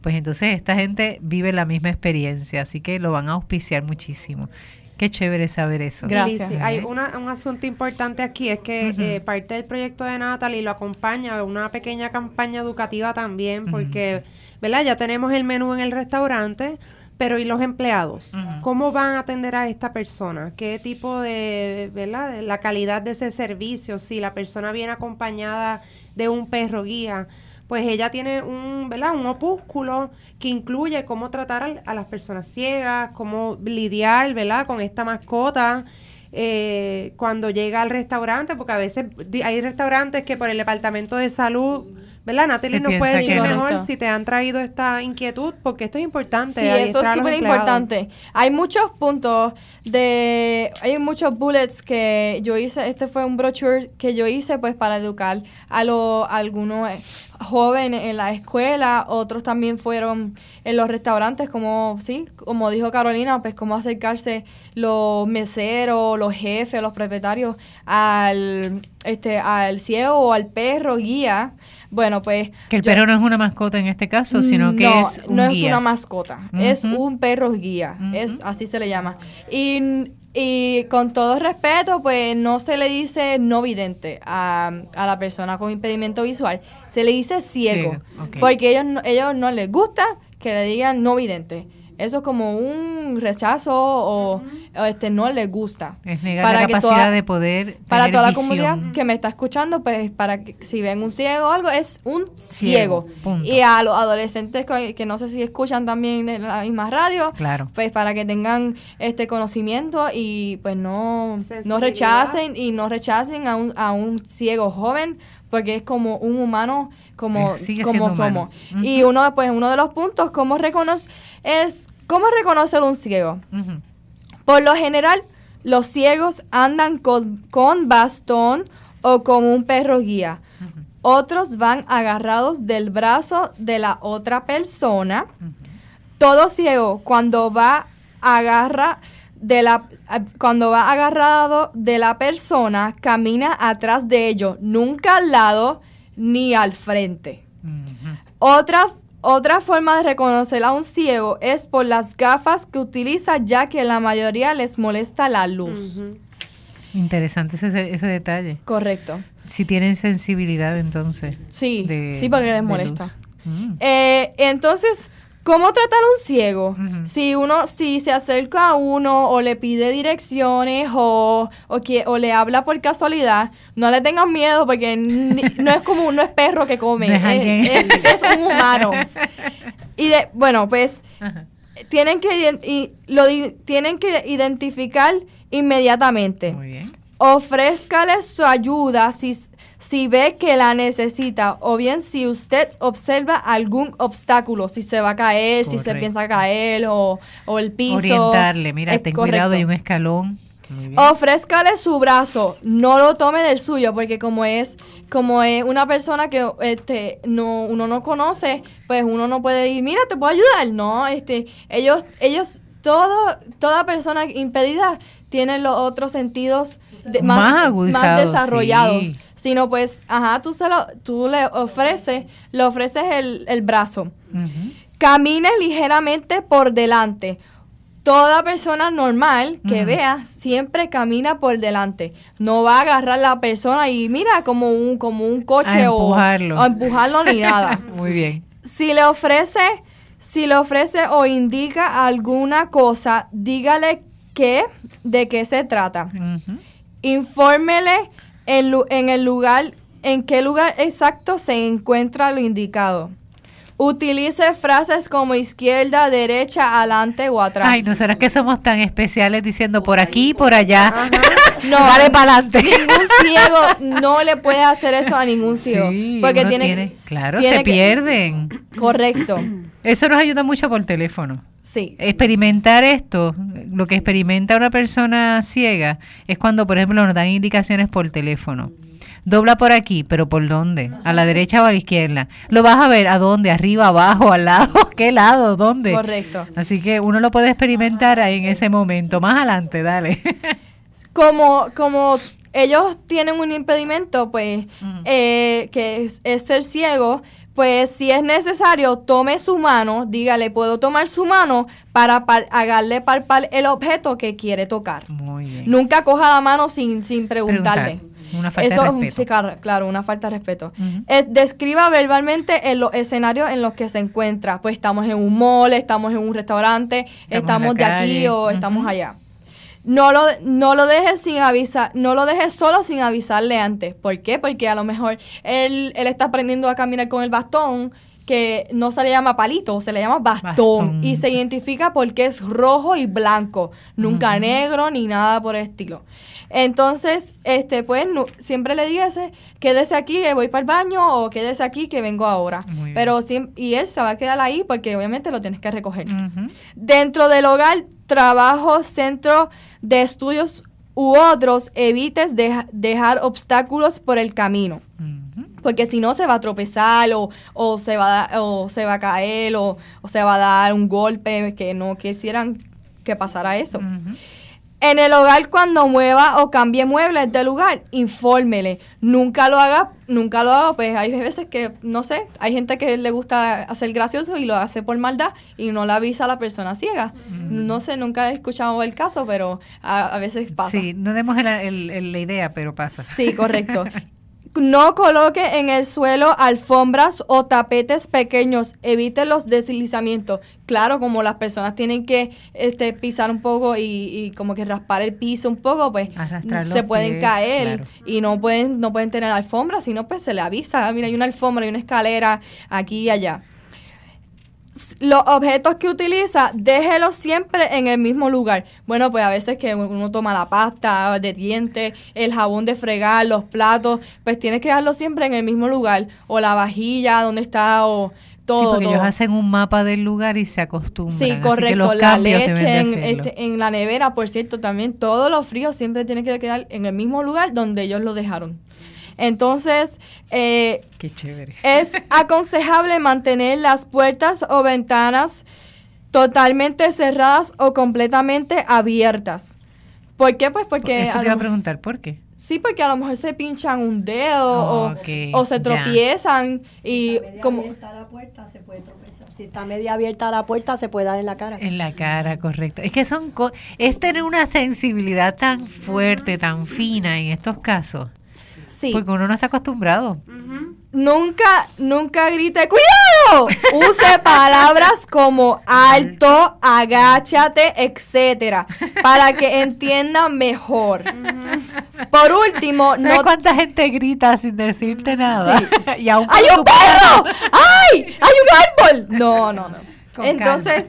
Pues entonces esta gente vive la misma experiencia, así que lo van a auspiciar muchísimo. Qué chévere saber eso. Gracias. Hay una- un asunto importante aquí, es que eh, parte del proyecto de Natalie lo acompaña una pequeña campaña educativa también, porque, ¿verdad? Ya tenemos el menú en el restaurante, pero ¿y los empleados? ¿Cómo van a atender a esta persona? ¿Qué tipo de, ¿verdad? de la calidad de ese servicio? Si la persona viene acompañada de un perro guía, pues ella tiene un, ¿verdad? un opúsculo que incluye cómo tratar a, las personas ciegas, cómo lidiar ¿verdad? con esta mascota eh, cuando llega al restaurante, porque a veces hay restaurantes que por el departamento de salud, ¿verdad? Natalie nos puede decir mejor Correcto. si te han traído esta inquietud, porque esto es importante. Sí, eso es súper importante. Hay muchos puntos de, hay muchos bullets que yo hice, este fue un brochure que yo hice pues para educar a, los a algunos eh, jóvenes en la escuela, otros también fueron en los restaurantes, como, sí, como dijo Carolina, pues cómo acercarse los meseros, los jefes, los propietarios al, este, al ciego o al perro guía. Bueno, pues... Que el yo- perro no es una mascota en este caso, sino que no, es un no es guía. una mascota, es un perro guía, es así se le llama. Y, y con todo respeto, pues no se le dice no vidente a, a la persona con impedimento visual, se le dice ciego, porque ellos ellos no les gusta que le digan no vidente. Eso es como un rechazo o, o, este no les gusta. Es negar Para la que capacidad toda- de poder Para tener toda la comunidad que me está escuchando, pues para que si ven un ciego o algo, es un ciego. Y a los adolescentes que, que no sé si escuchan también en la misma radio, Claro. pues para que tengan este conocimiento y pues no, no rechacen y no rechacen a un, a un ciego joven porque es como un humano como, Eh, como somos. Y uno pues uno de los puntos cómo reconoce es cómo reconocer un ciego. Por lo general, los ciegos andan con, con bastón o con un perro guía. Otros van agarrados del brazo de la otra persona. Todo ciego cuando va agarra de la cuando va agarrado de la persona camina atrás de ellos, nunca al lado ni al frente. Otra, otra forma de reconocer a un ciego es por las gafas que utiliza, ya que la mayoría les molesta la luz. Interesante ese, ese detalle. Correcto. Si tienen sensibilidad, entonces. Sí, de- sí, porque les molesta. Mm. Eh, entonces, ¿Cómo tratar a un ciego? Si uno, si se acerca a uno o le pide direcciones o, o, que, o le habla por casualidad, no le tengan miedo porque no es como no es perro que come, es, es, un humano. Y de, bueno, pues tienen que y lo tienen que identificar inmediatamente. Muy bien. Ofrézcale su ayuda si, si ve que la necesita o bien si usted observa algún obstáculo, si se va a caer, si se piensa caer o, el piso. Orientarle, mira, ten cuidado, hay un escalón. Ofrézcale su brazo, no lo tome del suyo, porque como es, como es una persona que este no, uno no conoce, pues uno no puede ir, mira, te puedo ayudar, no, este, ellos, ellos, todo, toda persona impedida tiene los otros sentidos más, más, desarrollados. Sino pues, ajá, tú, se lo, tú le ofreces, le ofreces el, el brazo. Camine ligeramente por delante. Toda persona normal que vea siempre camina por delante. No va a agarrar la persona y mira como un, como un coche o, o empujarlo ni nada. Muy bien. Si le ofrece, si le ofrece o indica alguna cosa, dígale qué, de qué se trata infórmele en, en el lugar, en qué lugar exacto se encuentra lo indicado. Utilice frases como izquierda, derecha, adelante o atrás. Ay, ¿no será que somos tan especiales diciendo por aquí, por allá? No, vale para adelante. Ningún ciego no le puede hacer eso a ningún ciego. porque tiene, claro, se pierden. Correcto. Eso nos ayuda mucho por teléfono. Sí. Experimentar esto, lo que experimenta una persona ciega, es cuando, por ejemplo, nos dan indicaciones por teléfono. Dobla por aquí, pero ¿por dónde? ¿A la derecha o a la izquierda? Lo vas a ver a dónde, arriba, abajo, al lado, ¿qué lado, dónde? Correcto. Así que uno lo puede experimentar ahí en ese momento. Más adelante, dale. como, como ellos tienen un impedimento, pues, eh, que es ser ciego, pues si es necesario, tome su mano, dígale, puedo tomar su mano para hacerle palpar el objeto que quiere tocar. Muy bien. Nunca coja la mano sin, sin preguntarle. Una falta de respeto. Sí, claro, una falta de respeto. es, describa verbalmente en los escenarios en los que se encuentra. Pues estamos en un mall, estamos en un restaurante, estamos, de aquí o estamos allá. No lo, no lo dejes sin avisar, no lo dejes solo sin avisarle antes. ¿Por qué? Porque a lo mejor él, él está aprendiendo a caminar con el bastón que no se le llama palito, se le llama bastón, y se identifica porque es rojo y blanco, nunca negro ni nada por el estilo. Entonces, este, pues siempre le dice, quédese aquí que voy para el baño o quédese aquí que vengo ahora. Pero y él se va a quedar ahí porque obviamente lo tienes que recoger. Dentro del hogar, trabajo, centro de estudios u otros, evites dejar obstáculos por el camino. Porque si no se va a tropezar o, o, se, va a, o se va a caer o, o, se va a dar un golpe que no quisieran que pasara eso. En el hogar cuando mueva o cambie muebles de lugar, infórmele. Nunca lo haga, nunca lo haga, pues hay veces que, no sé, hay gente que le gusta hacer gracioso y lo hace por maldad y no le avisa a la persona ciega. Mm. No sé, nunca he escuchado el caso, pero a, veces pasa. Sí, no demos la idea, pero pasa. Sí, correcto. No coloque en el suelo alfombras o tapetes pequeños. Evite los deslizamientos. Claro, como las personas tienen que este, pisar un poco y, como que raspar el piso un poco, pues se pueden caer y no pueden, no pueden tener alfombras, sino pues se le avisa. Ah, mira, hay una alfombra y una escalera aquí y allá los objetos que utiliza, déjelos siempre en el mismo lugar. Bueno, pues a veces que uno toma la pasta de dientes, el jabón de fregar, los platos, pues tienes que dejarlo siempre en el mismo lugar. O la vajilla, donde está, o todo. Sí, porque ellos hacen un mapa del lugar y se acostumbran. Sí, correcto. la leche en, este, en la nevera, por cierto, también todos los fríos siempre tienen que quedar en el mismo lugar donde ellos lo dejaron. Entonces, eh, es aconsejable mantener las puertas o ventanas totalmente cerradas o completamente abiertas. ¿Por qué? Pues porque... Eso te iba a preguntar, ¿por qué? Sí, porque a lo mejor se pinchan un dedo o, se tropiezan y como... La puerta, se puede tropezar. Si está media abierta la puerta, se puede dar en la cara. En la cara, correcto. Es que son... es tener una sensibilidad tan fuerte, tan fina en estos casos Sí. Porque uno no está acostumbrado. Nunca, nunca grite, ¡cuidado! Use palabras como alto, agáchate, etcétera, para que entiendan mejor. Por último, ¿Sabes no cuánta gente grita sin decirte nada? y aún ¡Hay un perro! ¡Ay! ¡Hay un árbol! No, no, no. Con Entonces,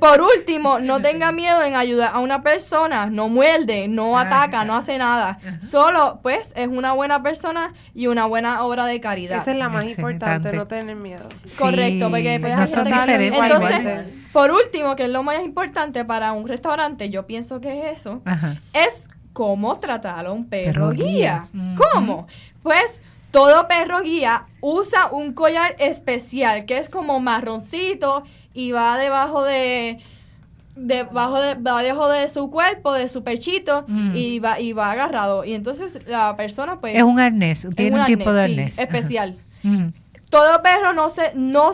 por último, no tenga miedo en ayudar a una persona, no muerde, no ataca, no hace nada. Solo, pues, es una buena persona y una buena obra de caridad. Esa es la más Excelente. importante, no tener miedo. Correcto, porque diferentes. Entonces, igual. por último, que es lo más importante para un restaurante, yo pienso que es eso, Ajá. es cómo tratar a un perro, Perro guía. ¿Cómo? Pues todo perro guía usa un collar especial que es como marroncito y va debajo de debajo de va debajo de su cuerpo, de su pechito Mm. y va y va agarrado y entonces la persona pues Es un arnés, tiene un, tipo de arnés. Especial. Ujú. Todo perro no se no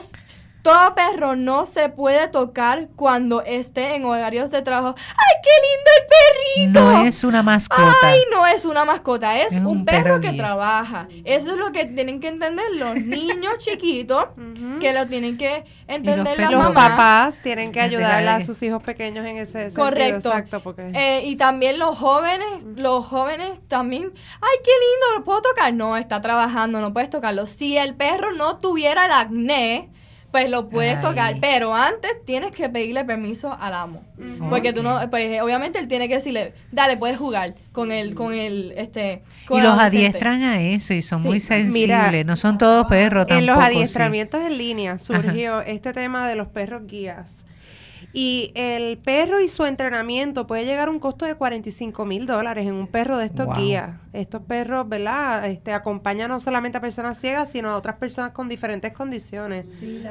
todo perro no se puede tocar cuando esté en horarios de trabajo. ¡Ay, qué lindo el perrito! No es una mascota. Ay, no es una mascota, es, Es un, un perro, perro que trabaja. Eso es lo que tienen que entender los niños chiquitos, que lo tienen que entender las perros. Los mamás. papás tienen que ayudar a sus hijos pequeños en ese sentido. Correcto. Exacto, porque... Eh, y también los jóvenes, los jóvenes también, ay, qué lindo, ¿lo puedo tocar? No, está trabajando, no puedes tocarlo. Si el perro no tuviera el acné, pues lo puedes Ay. tocar, pero antes tienes que pedirle permiso al amo. Porque tú no, pues obviamente él tiene que decirle, dale, puedes jugar con el, con el, este, con y el los adolescente". adiestran a eso y son Sí. muy sensibles. Mira, no son todos perros tampoco. en los sí. adiestramientos en línea surgió este tema de los perros guías. Y el perro y su entrenamiento puede llegar a un costo de 45 mil dólares en un perro de estos Wow. guías. Estos perros, ¿verdad? Este, acompañan no solamente a personas ciegas, sino a otras personas con diferentes condiciones.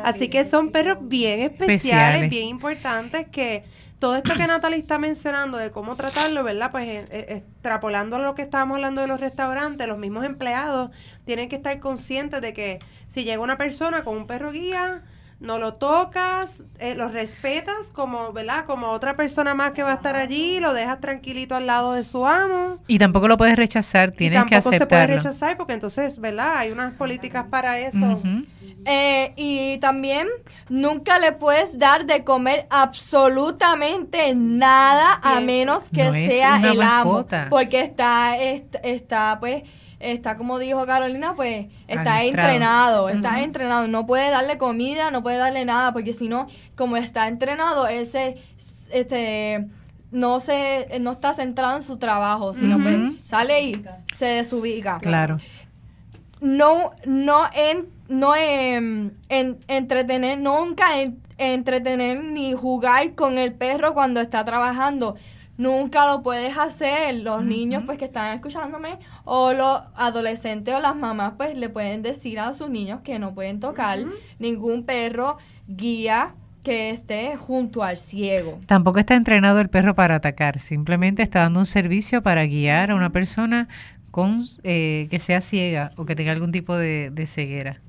Así que son perros bien especiales, Especiales. bien importantes que todo esto que Natalie está mencionando de cómo tratarlo, ¿verdad? Pues eh, eh, extrapolando a lo que estábamos hablando de los restaurantes, los mismos empleados tienen que estar conscientes de que si llega una persona con un perro guía, no lo tocas, eh, lo respetas como, ¿verdad? Como otra persona más que va a estar allí, lo dejas tranquilito al lado de su amo. Y tampoco lo puedes rechazar, Y tienes que tampoco se puede aceptarlo. rechazar porque entonces, ¿verdad? Hay unas políticas para eso. Eh, y también nunca le puedes dar de comer absolutamente nada a menos que No sea el mascota. amo. Porque está, est- está, pues, está como dijo Carolina, pues, está entrenado, está entrenado. No puede darle comida, no puede darle nada, porque si no, como está entrenado, él se, este, no se, no está centrado en su trabajo, sino Ujú. pues sale y se desubica Claro. no no en no en, entretener nunca en- entretener ni jugar con el perro cuando está trabajando nunca lo puedes hacer. Los niños pues que están escuchándome o los adolescentes o las mamás pues le pueden decir a sus niños que no pueden tocar ningún perro guía que esté junto al ciego. Tampoco está entrenado el perro para atacar, simplemente está dando un servicio para guiar a una persona con eh, que sea ciega o que tenga algún tipo de, de ceguera.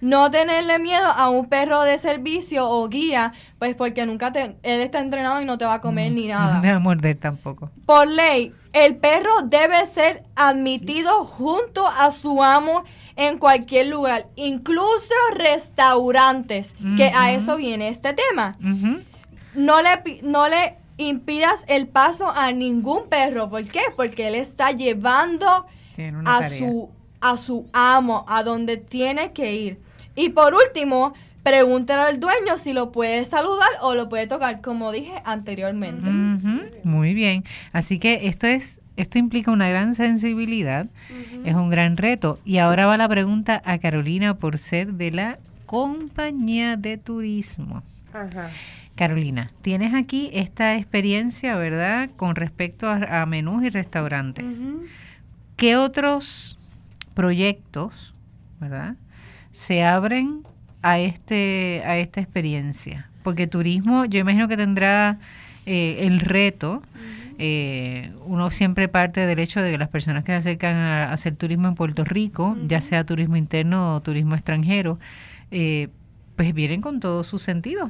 No tenerle miedo a un perro de servicio o guía, pues porque nunca te, él está entrenado y no te va a comer ni No nada. te va a morder tampoco. Por ley, el perro debe ser admitido junto a su amo en cualquier lugar, incluso restaurantes, que a eso viene este tema. No le, no le impidas el paso a ningún perro. ¿Por qué? Porque él está llevando a tarea. su, a su amo, a donde tiene que ir. Y por último, pregúntale al dueño si lo puede saludar o lo puede tocar, como dije anteriormente. Muy bien. Así que esto es, esto implica una gran sensibilidad, es un gran reto. Y ahora va la pregunta a Carolina por ser de la compañía de turismo. Ajá. Carolina, tienes aquí esta experiencia, ¿verdad? Con respecto a, a menús y restaurantes. ¿Qué otros proyectos, ¿verdad? Se abren a este a esta experiencia, porque turismo, yo imagino que tendrá eh, el reto. eh, uno siempre parte del hecho de que las personas que se acercan a, hacer turismo en Puerto Rico, ya sea turismo interno o turismo extranjero, eh, pues vienen con todos sus sentidos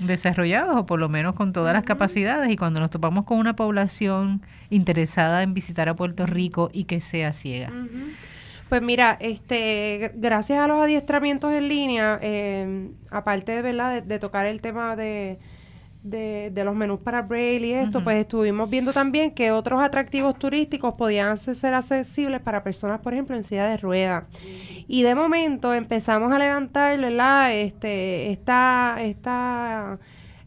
desarrollados o por lo menos con todas las capacidades. Y cuando nos topamos con una población interesada en visitar a Puerto Rico y que sea ciega. Pues mira, este, gracias a los adiestramientos en línea, eh, aparte de, ¿verdad? de, tocar el tema de, de, los menús para Braille y esto, pues estuvimos viendo también que otros atractivos turísticos podían ser accesibles para personas, por ejemplo, en silla de ruedas. Y de momento empezamos a levantar, ¿verdad? Este, esta, esta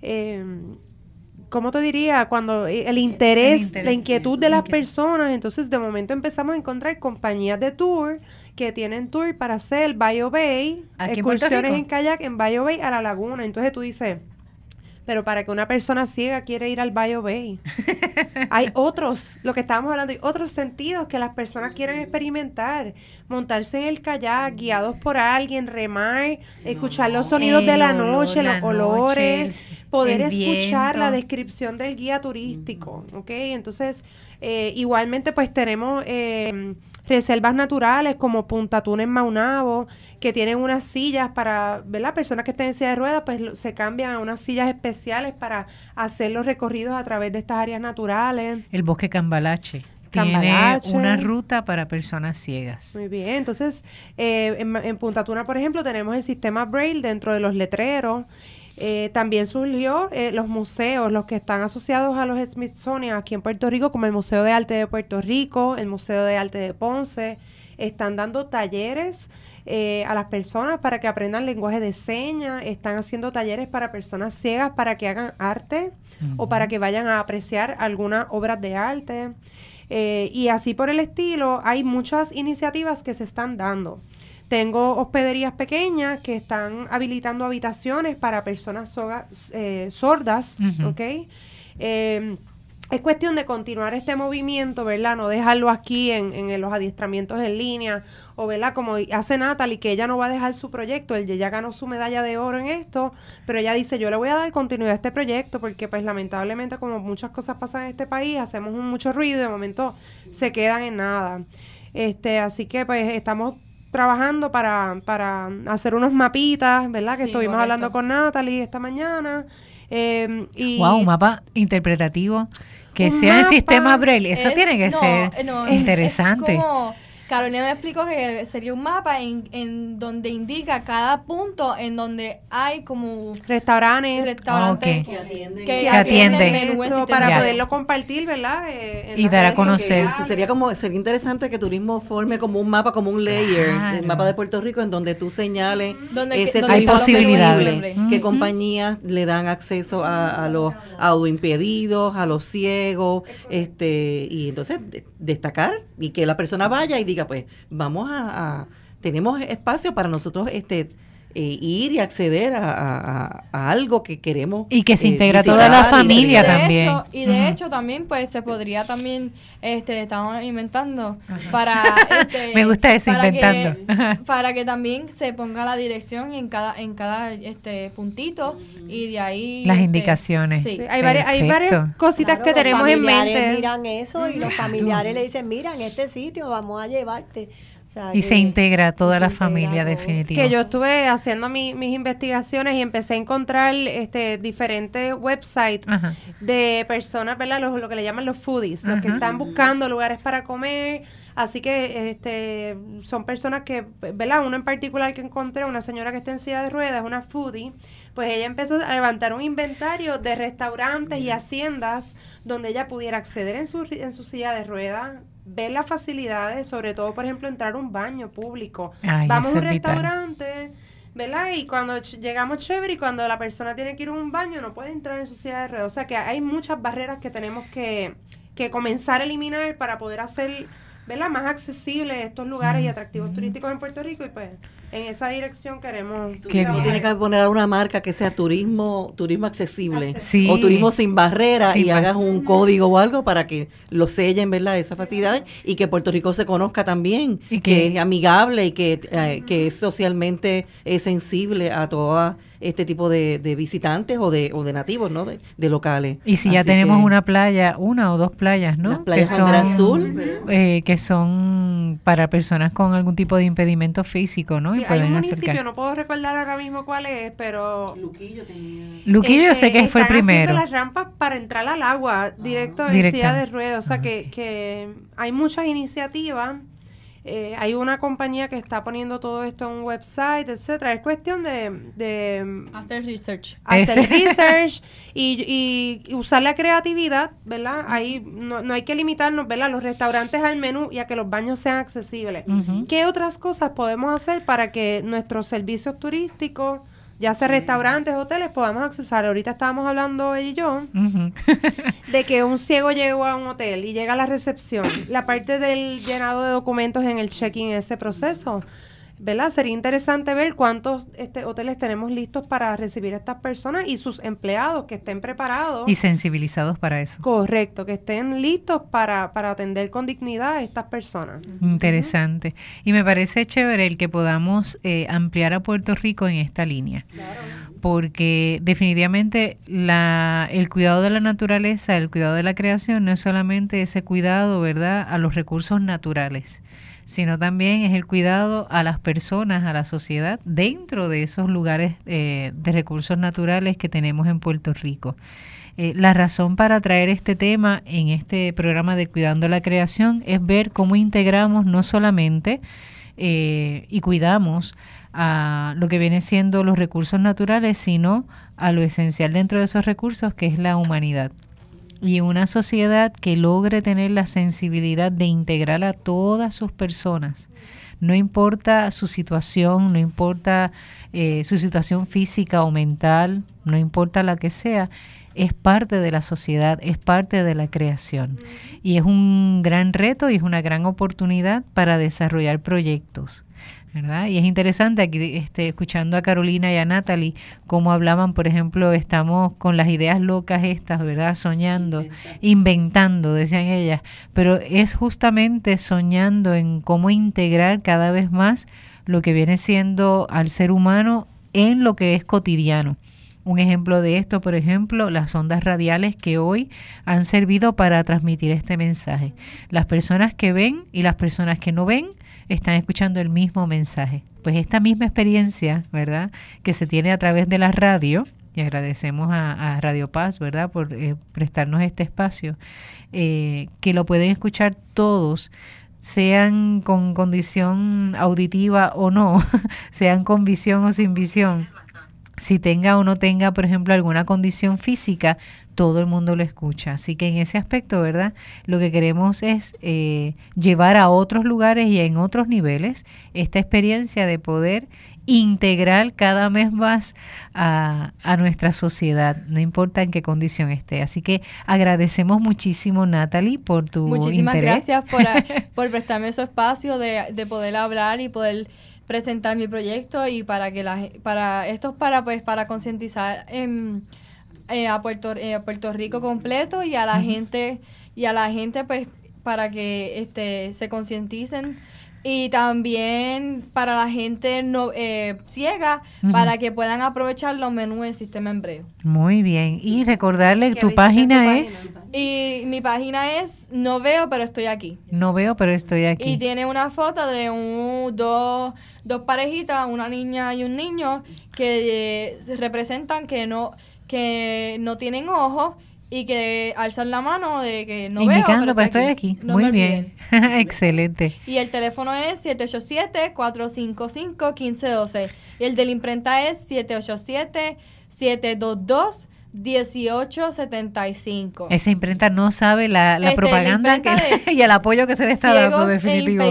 eh, ¿cómo te diría? Cuando eh, el interés, la inquietud de las personas, entonces de momento empezamos a encontrar compañías de tour que tienen tour para hacer Bio Bay, excursiones en kayak en Bio Bay a la laguna. Entonces tú dices, pero para que una persona ciega quiere ir al Bio Bay. hay otros, lo que estábamos hablando, hay otros sentidos que las personas quieren experimentar. Montarse en el kayak, guiados por alguien, remar, escuchar los sonidos de la noche, los olores, poder escuchar la descripción del guía turístico, ¿ok? Entonces, eh, igualmente pues tenemos... Eh, reservas naturales como Punta Tuna en Maunabo, que tienen unas sillas para, ¿verdad? Personas que estén en silla de ruedas, pues se cambian a unas sillas especiales para hacer los recorridos a través de estas áreas naturales. El bosque Cambalache. Tiene una ruta para personas ciegas. Muy bien, entonces eh, en, Punta Tuna, por ejemplo, tenemos el sistema Braille dentro de los letreros. Eh, también surgió eh, los museos, los que están asociados a los Smithsonian aquí en Puerto Rico, como el Museo de Arte de Puerto Rico, el Museo de Arte de Ponce, están dando talleres eh, a las personas para que aprendan lenguaje de señas, están haciendo talleres para personas ciegas para que hagan arte o para que vayan a apreciar algunas obras de arte. Eh, y así por el estilo, hay muchas iniciativas que se están dando. Tengo hospederías pequeñas que están habilitando habitaciones para personas eh, sordas, ¿ok? Es cuestión de continuar este movimiento, ¿verdad? No dejarlo aquí en, en, los adiestramientos en línea, o ¿verdad? Como hace Natalie, que ella no va a dejar su proyecto, ella ya ganó su medalla de oro en esto, pero ella dice, yo le voy a dar continuidad a este proyecto, porque pues lamentablemente como muchas cosas pasan en este país, hacemos mucho ruido y de momento se quedan en nada. Este, así que pues estamos trabajando para, para hacer unos mapitas, ¿verdad? Que estuvimos hablando con Natalie esta mañana. Eh, y wow, un mapa interpretativo que sea el sistema Braille, eso tiene que ser interesante. Carolina me explicó que sería un mapa en, en donde indica cada punto en donde hay como restaurantes, restaurantes que atienden, que, atienden, para poderlo compartir, ¿verdad? Eh, y dar a conocer. sería como sería interesante que turismo forme como un mapa, como un layer, el mapa de Puerto Rico en donde tú señales ese hay posibilidades, qué compañías le dan acceso a, a los audioimpedidos, a los ciegos, este y entonces destacar y que la persona vaya y diga pues vamos a, tenemos espacio para nosotros este eh, ir y acceder a, algo que queremos y que se eh, integra toda la familia también. Y de hecho también pues se podría también este estamos inventando para este, me gusta eso inventando. para que también se ponga la dirección en cada en cada este puntito y de ahí las este, indicaciones. sí. hay varias hay varias cositas que tenemos en mente. miran eso y los familiares le dicen mira en este sitio vamos a llevarte y se integra toda la familia definitivamente. Que yo estuve haciendo mis investigaciones y empecé a encontrar este diferentes websites de personas, ¿verdad? lo que le llaman los foodies, los que están buscando lugares para comer. Así que este son personas que, ¿verdad? Uno en particular que encontré, una señora que está en silla de ruedas, una foodie, pues ella empezó a levantar un inventario de restaurantes y haciendas donde ella pudiera acceder en su, en su silla de ruedas, ver las facilidades, sobre todo, por ejemplo, entrar a un baño público. Vamos a un restaurante, ¿verdad? Y cuando llegamos chévere y cuando la persona tiene que ir a un baño no puede entrar en su silla de ruedas. O sea que hay muchas barreras que tenemos que, que comenzar a eliminar para poder hacer ¿verdad? más accesibles estos lugares y atractivos turísticos en Puerto Rico y pues en esa dirección queremos que tiene que poner una marca que sea turismo turismo accesible. O turismo sin barreras y hagas un código o algo para que lo sellen verdad esas facilidades y que Puerto Rico se conozca también y que, es amigable y que, eh, que es socialmente es sensible a todas este tipo de, visitantes o de, o de nativos, ¿no? De, locales. Y si ya tenemos una playa, una o dos playas, ¿no? Las playas que son, Azul. Eh, que son para personas con algún tipo de impedimento físico, ¿no? Sí, hay un municipio, no puedo recordar ahora mismo cuál es, pero... Luquillo tenía... Luquillo sé que fue el primero. las rampas para entrar al agua, directo en silla de ruedas, o sea que, que hay muchas iniciativas eh, hay una compañía que está poniendo todo esto en un website, etcétera. Es cuestión de, hacer research. Hacer research y, y, usar la creatividad, ¿verdad? Ahí no, no, hay que limitarnos, ¿verdad? Los restaurantes al menú y a que los baños sean accesibles. ¿Qué otras cosas podemos hacer para que nuestros servicios turísticos ya sea restaurantes, hoteles, podamos accesar. Ahorita estábamos hablando ella y yo de que un ciego llegó a un hotel y llega a la recepción. La parte del llenado de documentos en el check-in, ese proceso, ¿verdad? Sería interesante ver cuántos este, hoteles tenemos listos para recibir a estas personas y sus empleados que estén preparados. Y sensibilizados para eso. Correcto, que estén listos para, para atender con dignidad a estas personas. Interesante. Y me parece chévere el que podamos eh, ampliar a Puerto Rico en esta línea. Porque definitivamente la, el cuidado de la naturaleza, el cuidado de la creación, no es solamente ese cuidado, ¿verdad?, a los recursos naturales sino también es el cuidado a las personas, a la sociedad, dentro de esos lugares eh, de recursos naturales que tenemos en Puerto Rico. Eh, la razón para traer este tema en este programa de Cuidando la Creación es ver cómo integramos no solamente eh, y cuidamos a lo que viene siendo los recursos naturales, sino a lo esencial dentro de esos recursos, que es la humanidad y una sociedad que logre tener la sensibilidad de integrar a todas sus personas, no importa su situación, no importa eh, su situación física o mental, no importa la que sea, es parte de la sociedad, es parte de la creación. Y es un gran reto y es una gran oportunidad para desarrollar proyectos. Y es interesante aquí este, escuchando a Carolina y a Natalie cómo hablaban, por ejemplo, estamos con las ideas locas estas, ¿verdad? Soñando, inventando, decían ellas, pero es justamente soñando en cómo integrar cada vez más lo que viene siendo al ser humano en lo que es cotidiano. Un ejemplo de esto, por ejemplo, las ondas radiales que hoy han servido para transmitir este mensaje. Las personas que ven y las personas que no ven están escuchando el mismo mensaje. Pues esta misma experiencia, ¿verdad? Que se tiene a través de la radio, y agradecemos a, Radio Paz, ¿verdad? Por eh, prestarnos este espacio, eh, que lo pueden escuchar todos sean con condición auditiva o no, sean con visión o sin visión, si tenga o no tenga, por ejemplo, alguna condición física, todo el mundo lo escucha. Así que en ese aspecto, ¿verdad? Lo que queremos es eh, llevar a otros lugares y en otros niveles esta experiencia de poder integrar cada vez más a, nuestra sociedad, no importa en qué condición esté. Así que agradecemos muchísimo, Natalie, por tu Muchísimas gracias por, por prestarme su espacio de, de poder hablar y poder presentar mi proyecto y para que la para esto es para pues para concientizar eh, a Puerto eh, Puerto Rico completo y a la gente y a la gente pues para que este se concienticen y también para la gente no eh, ciega para que puedan aprovechar los menús del sistema Embreo. Muy bien. Y recordarle tu página es y mi página es no veo pero estoy aquí. No veo pero estoy aquí. Y tiene una foto de un dos, dos parejitas, una niña y un niño que eh, representan que no que no tienen ojos y que alzan la mano de que no veo, pero, estoy aquí. Muy bien. Excelente. Y el teléfono es 787-455-1512. Y el de la imprenta es 787-722 1875. Esa imprenta no sabe la, la este, propaganda y el apoyo que se le está dando, e definitivo.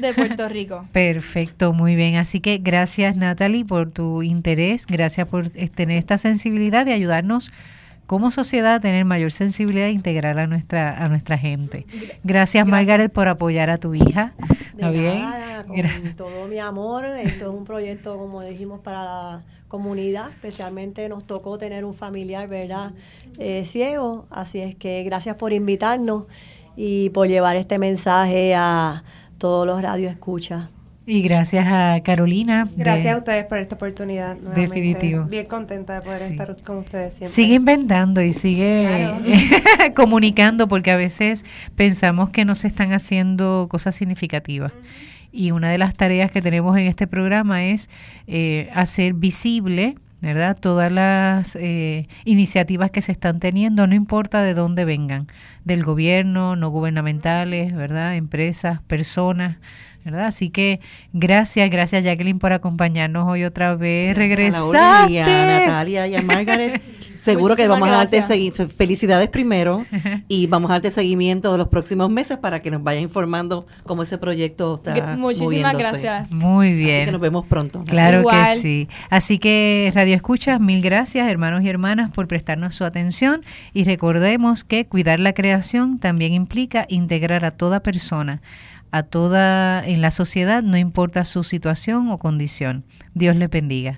de Puerto Rico. Perfecto, muy bien. Así que gracias, Natalie, por tu interés. Gracias por tener esta sensibilidad de ayudarnos como sociedad tener mayor sensibilidad e integrar a nuestra a nuestra gente. Gracias, Margaret por apoyar a tu hija. ¿Está bien? con todo mi amor, esto es un proyecto como dijimos para la comunidad, especialmente nos tocó tener un familiar, ¿verdad? Eh, ciego, así es que gracias por invitarnos y por llevar este mensaje a todos los radioescuchas. Y gracias a Carolina. Gracias a ustedes por esta oportunidad. Definitivo. Bien contenta de poder estar con ustedes siempre. Sigue inventando y sigue comunicando porque a veces pensamos que no se están haciendo cosas significativas. Y una de las tareas que tenemos en este programa es eh, hacer visible ¿verdad? Todas las eh, iniciativas que se están teniendo, no importa de dónde vengan, del gobierno, no gubernamentales, ¿verdad? Empresas, personas, ¿verdad? Así que gracias, gracias Jacqueline por acompañarnos hoy otra vez. Regresaste. Y a Natalia y a Margaret. Seguro que vamos a darte felicidades primero y vamos a darte seguimiento de los próximos meses para que nos vaya informando cómo ese proyecto está Muchísimas gracias. Muy bien. Así que nos vemos pronto. Claro que sí. Así que Radio Escuchas, mil gracias hermanos y hermanas por prestarnos su atención y recordemos que cuidar la creación también implica integrar a toda persona a toda en la sociedad, no importa su situación o condición. Dios le bendiga.